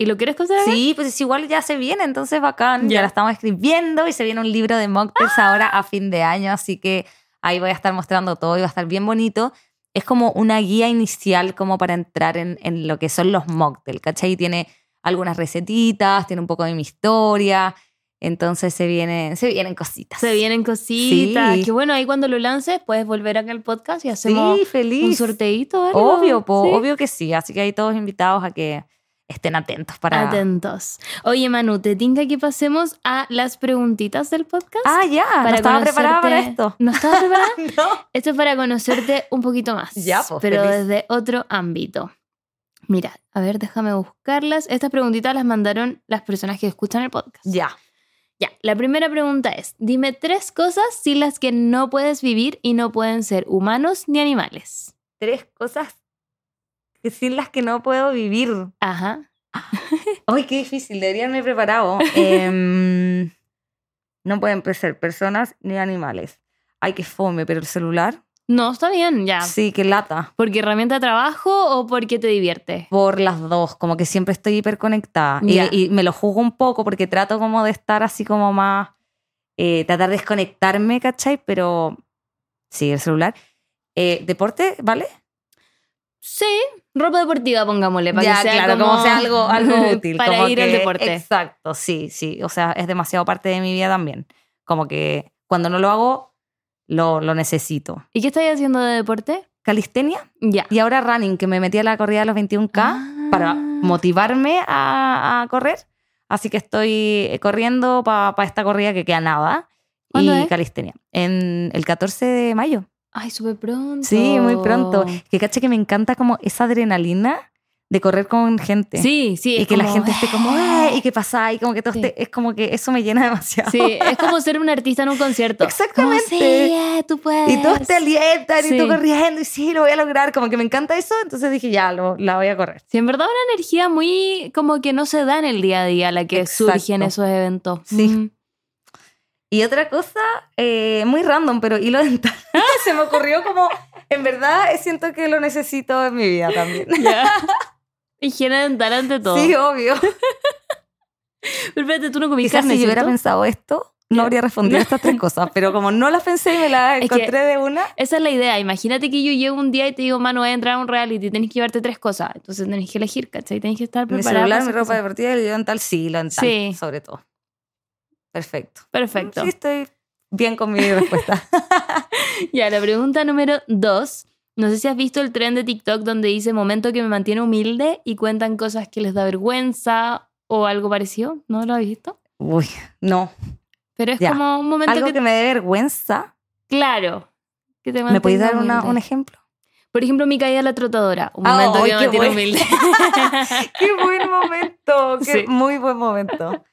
¿Y lo quieres contar? Sí, pues es igual ya se viene, entonces bacán. Ya, Ya. la estamos escribiendo y se viene un libro de mocktails ahora a fin de año, así que ahí voy a estar mostrando todo y va a estar bien bonito. Es como una guía inicial como para entrar en, en lo que son los mocktails, ¿cachai? Tiene algunas recetitas, tiene un poco de mi historia, entonces se vienen, se vienen cositas. Se vienen cositas. Sí. Que bueno, ahí cuando lo lances puedes volver acá al podcast y hacemos Sí, feliz. un sorteito. algo. Obvio, po, Sí. obvio que sí. Así que hay todos invitados a que estén atentos para... Atentos. Oye, Manu, ¿te tinca que pasemos a las preguntitas del podcast? Ah, ya, no estaba preparada para esto. ¿No preparada? no. Esto es para conocerte un poquito más. Ya, pues, Pero feliz. desde otro ámbito. Mira, a ver, déjame buscarlas. Estas preguntitas las mandaron las personas que escuchan el podcast. Ya. Ya, la primera pregunta es, dime tres cosas sin las que no puedes vivir y no pueden ser humanos ni animales. Tres cosas que sin las que no puedo vivir. Ajá. Ay, qué difícil, debería haberme preparado. Em, no pueden ser personas ni animales. Ay, que fome, pero el celular. No, está bien, ya. Sí, que lata. ¿Porque herramienta de trabajo o porque te divierte? Por las dos, como que siempre estoy hiperconectada. Y, y me lo juzgo un poco porque trato como de estar así como más. eh, tratar de desconectarme, ¿cachai? Pero sí, el celular. Eh, ¿Deporte? ¿Vale? Sí, ropa deportiva, pongámosle, para ya, que sea claro, como, sea algo, algo útil. para como ir al deporte. Exacto, sí, sí. O sea, es demasiado parte de mi vida también. Como que cuando no lo hago, lo, lo necesito. ¿Y qué estás haciendo de deporte? Calistenia Ya. y ahora running, que me metí a la corrida de los 21K Ah. para motivarme a, a correr. Así que estoy eh, corriendo para esta corrida que queda nada. ¿Cuándo y es? calistenia. En el 14 de mayo. Ay, súper pronto. Sí, muy pronto. Que caché que me encanta como esa adrenalina de correr con gente. Sí, sí. Y que la como, gente esté como. "Ay", y que pasa, y como que todo Sí. esté- es como que eso me llena demasiado. Sí, es como ser un artista en un concierto. Exactamente. Como, sí, yeah, tú puedes. Y todos te alientan y Sí. tú corriendo y sí, lo voy a lograr. Como que me encanta eso, entonces dije, ya, lo, la voy a correr. Sí, en verdad una energía muy como que no se da en el día a día la que Exacto. surge en esos eventos. Sí. Mm. Y otra cosa, eh, muy random, pero hilo dental. Se me ocurrió como, en verdad, siento que lo necesito en mi vida también. Ya. Higiene dental ante todo. Sí, obvio. Pero espérate, tú no comiste carne, si yo hubiera pensado esto, no habría respondido estas tres cosas, pero como no las pensé y me las Es que- encontré de una, Esa es la idea. Imagínate que yo llego un día y te digo, mano, voy a entrar a un reality, tenés que llevarte tres cosas. Entonces tenés que elegir, ¿cachai? Tenés que estar mi preparada. celular, para mi ropa cosas. deportiva y el hilo dental, sí, lo dental, Sí. sobre todo. Perfecto. Perfecto. Sí, estoy bien con mi respuesta. Ya, la pregunta número dos. No sé si has visto el tren de TikTok donde dice momento que me mantiene humilde y cuentan cosas que les da vergüenza o algo parecido. ¿No lo has visto? Uy, no. Pero es Ya. como un momento Algo que, que me dé vergüenza. Claro. Que te ¿Me podéis dar una- un ejemplo? Por ejemplo, mi caída a la trotadora. Un Ah, momento que me qué mantiene bueno. humilde. ¡Qué buen momento! ¡Qué Sí. muy buen momento!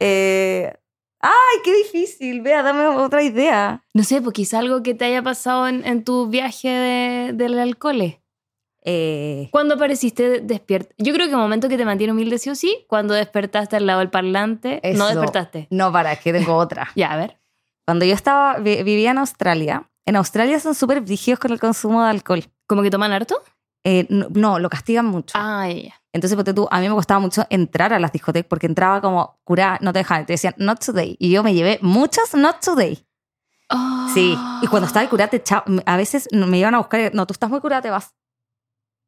Eh, ¡Ay, qué difícil! Vea, dame otra idea. no sé, pues quizá algo que te haya pasado en, en tu viaje de- del alcohol. Eh, ¿Cuándo apareciste despierta? Yo creo que el momento que te mantiene humilde sí o sí, cuando despertaste al lado del parlante. No despertaste. no, para, que tengo otra. Ya, a ver. Cuando yo estaba, vi- vivía en Australia, en Australia son súper brígidos con el consumo de alcohol. ¿Como que toman harto? Eh, no, no, lo castigan mucho. Ah. Entonces, ponte tú, a mí me costaba mucho entrar a las discotecas porque entraba como, curá, no te dejaban, te decían, not today. Y yo me llevé muchos not today. Sí, y cuando estaba el curá, te a veces me iban a buscar, no, tú estás muy curada, te vas.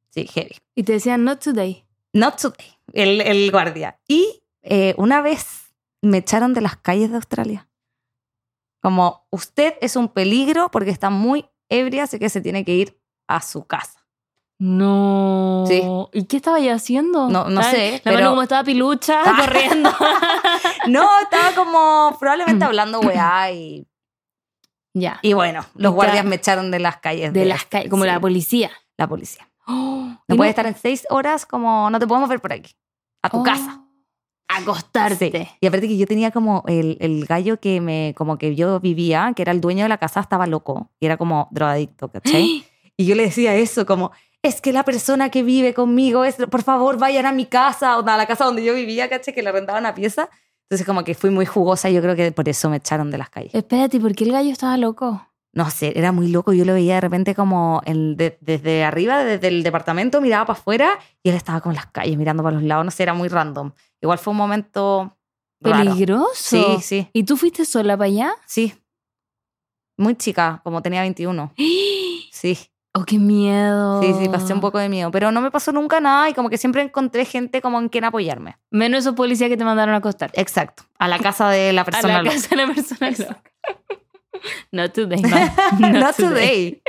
Sí, heavy. Y te decían, not today. Not today, el, el guardia. Y eh, una vez me echaron de las calles de Australia. Como, usted es un peligro porque está muy ebria, así que se tiene que ir a su casa. No. Sí. ¿Y qué estaba ya haciendo? No- no sé, La pero- mano como estaba pilucha, Ah. corriendo. No, estaba como probablemente hablando weá y, ya. y bueno, los Y guardias me echaron de las calles. De las calles, como sí, la policía. la policía. Oh, No puedes estar en seis horas como, no te podemos ver por aquí, a tu Oh, casa. Acostarte. Sí. Y aparte que yo tenía como el, el gallo que me, como que yo vivía, que era el dueño de la casa, estaba loco y era como drogadicto, ¿cachai? Y yo le decía eso, como, es que la persona que vive conmigo es, por favor, vayan a mi casa, o a la casa donde yo vivía, ¿cachai? Que le rentaba una pieza. Entonces como que fui muy jugosa y yo creo que por eso me echaron de las calles. Espérate, ¿por qué el gallo estaba loco? No sé, era muy loco. Yo lo veía de repente como el de- desde arriba, desde el departamento, miraba para afuera y él estaba como en las calles mirando para los lados. No sé, era muy random. Igual fue un momento raro. ¿Peligroso? Sí, sí, ¿Y tú fuiste sola para allá? sí. Muy chica, como tenía 21. Sí, ¡Oh, qué miedo! sí, sí, pasé un poco de miedo. Pero no me pasó nunca nada y como que siempre encontré gente como en quien apoyarme. Menos esos policías que te mandaron a acostar. Exacto. A la casa de la a persona. la loca. casa de la persona loca. Not today, man. Not today.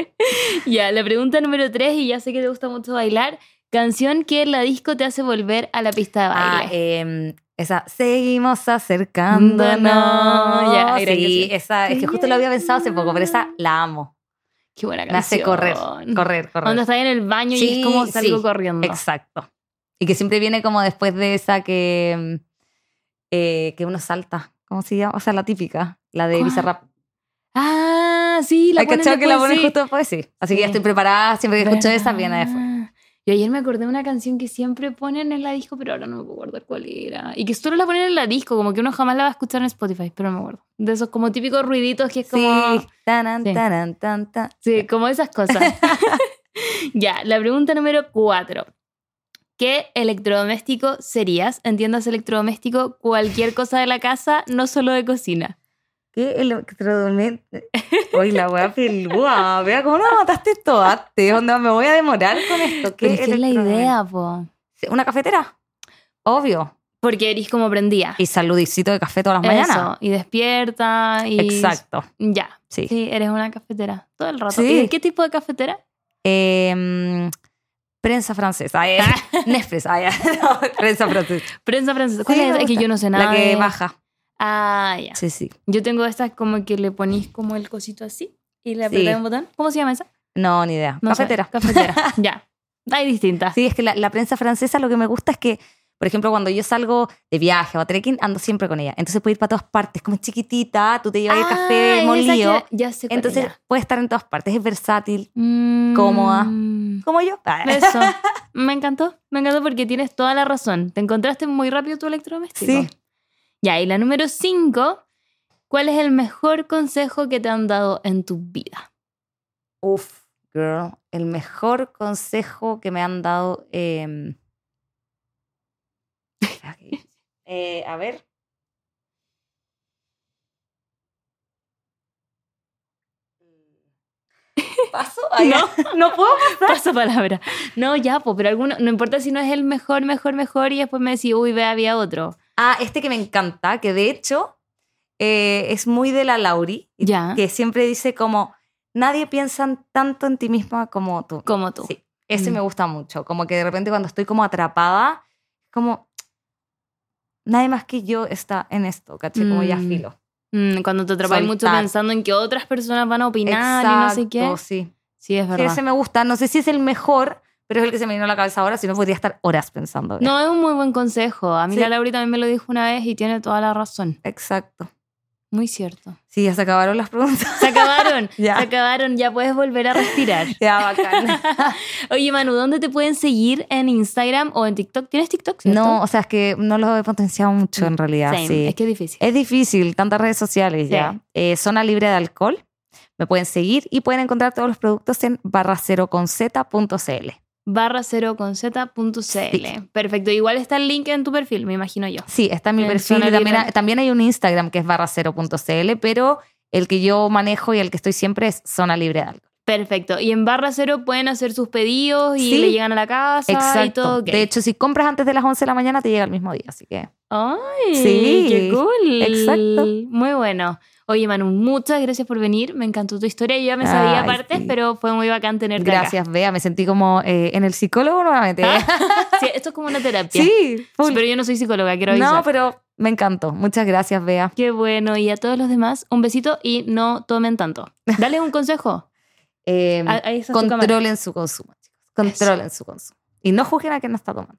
Ya, la pregunta número tres, y ya sé que te gusta mucho bailar. Canción que en la disco te hace volver a la pista de Ah, baile. em, esa, seguimos acercándonos. No, ya, sí, esa, es que justo lo había pensado hace poco, pero esa la amo. Qué buena Me canción. hace correr, correr, Cuando correr. estás en el baño y Sí, es como salgo sí, corriendo. Exacto. Y que siempre viene como después de esa que, em, eh, que uno salta. ¿Cómo se llama? O sea, la típica, la de. Bizarrap. Ah, sí, la ¿Hay cachado que la ponen sí. justo después? Sí. Así que ya estoy preparada. Siempre que escucho esa, viene después. Yo ayer me acordé de una canción que siempre ponen en la disco, pero ahora no me puedo acordar cuál era. Y que solo la ponen en la disco, como que uno jamás la va a escuchar en Spotify, pero no me acuerdo. De esos como típicos ruiditos que es como... Sí. Tanan, Sí. tanan, tan, tan. Sí, como esas cosas. ya, la pregunta número cuatro. ¿Qué electrodoméstico serías? Entiendas electrodoméstico, cualquier cosa de la casa, no solo de cocina. ¿Qué electrodoméstico? Uy, la wea pelúa. Vea cómo no mataste esto antes. Onda, me voy a demorar con esto. ¿Qué Pero es que es la idea, po. ¿Una cafetera? Obvio. Porque eres como prendía. Y saludicito de café todas las mañanas. Y despierta y... Exacto. Ya. Sí. Sí, eres una cafetera. Todo el rato. Sí. ¿Y de qué tipo de cafetera? Eh, prensa francesa. Ay, Nespresso. Ay, no, prensa francesa. Prensa francesa. ¿Cuál Sí, es? Es que yo no sé nada. La que de- baja. Ah, ya. Sí, sí. Yo tengo estas como que le ponís como el cosito así y le Sí. apretas un botón. ¿Cómo se llama esa? No, ni idea. No. Cafetera. Cafetera. ya. Hay distintas. Sí, es que la, la prensa francesa lo que me gusta es que, por ejemplo, cuando yo salgo de viaje o a trekking, ando siempre con ella. Entonces puede ir para todas partes, como es chiquitita, tú te llevas el Ah, café esa molido. que- Ya sé Entonces puede estar en todas partes, es versátil, Mm. cómoda. como yo. Eso. Me encantó. Me encantó porque tienes toda la razón. Te encontraste muy rápido tu electrodoméstico. Sí. Ya, y la número 5. ¿Cuál es el mejor consejo que te han dado en tu vida? Uf, girl, el mejor consejo que me han dado. em, eh, a ver. ¿Paso? Ay, No. no puedo Paso palabra. No, ya, pues, pero alguno, no importa si no es el mejor, mejor, mejor y después me decís, uy, ve, había otro. Ah, este que me encanta, que de hecho eh, es muy de la Lauri, Ya. que siempre dice como, nadie piensa tanto en ti misma como tú. Como tú. Sí, ese Mm. me gusta mucho. Como que de repente cuando estoy como atrapada, como, nadie más que yo está en esto, ¿caché? Como ya Mm. filo. Mm, cuando te atrapas mucho pensando en que otras personas van a opinar y no sé qué. Sí. Sí, es verdad. ese me gusta. No sé si es el mejor, pero es el que se me vino a la cabeza ahora, si no podría estar horas pensando. No, es un muy buen consejo. A mí Sí. la Laura también me lo dijo una vez y tiene toda la razón. Exacto. Muy cierto. Sí, ya se acabaron las preguntas. Se acabaron. Ya. Se acabaron. Ya puedes volver a respirar. ya, bacán. Oye, Manu, ¿dónde te pueden seguir? ¿En Instagram o en TikTok? ¿Tienes TikTok? ¿cierto? No, o sea, es que no lo he potenciado mucho en realidad. Same. sí. Es que es difícil. Es difícil, tantas redes sociales Sí. ya. Eh, zona libre de alcohol. Me pueden seguir y pueden encontrar todos los productos en barra cero con z.cl. barra cero con z.cl. Sí. Perfecto. Igual está el link en tu perfil, me imagino yo. Sí, está en mi En perfil. también, ha- también hay un Instagram que es barra cero.cl, pero el que yo manejo y el que estoy siempre es zona libre de alcohol. Perfecto. Y en barra cero pueden hacer sus pedidos y Sí. le llegan a la casa y Exacto. todo. ok. De hecho, si compras antes de las 11 de la mañana, te llega el mismo día. Así que ¡Ay! Sí, ¡Qué cool! exacto. Muy bueno. Oye, Manu, muchas gracias por venir. Me encantó tu historia. Yo ya me sabía Ay, partes, sí. pero fue muy bacán tenerte acá. gracias, Bea. Me sentí como eh, en el psicólogo nuevamente. Sí, esto es como una terapia. sí, full. Pero yo no soy psicóloga, quiero avisar. No, pero me encantó. Muchas gracias, Bea. Qué bueno. Y a todos los demás, un besito y no tomen tanto. Dale un consejo. Eh, controlen su consumo, chicos. Controlen su consumo. Y no juzguen a quien no está tomando.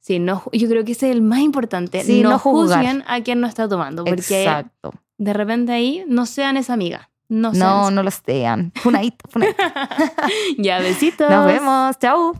Sí, no, yo creo que ese es el más importante. Sí, no, juzguen a quien no está tomando. Porque Exacto. de repente ahí no sean esa amiga. No sean No, esa- no los sean. Funadito, funadito. Ya, besitos. Nos vemos. Chau.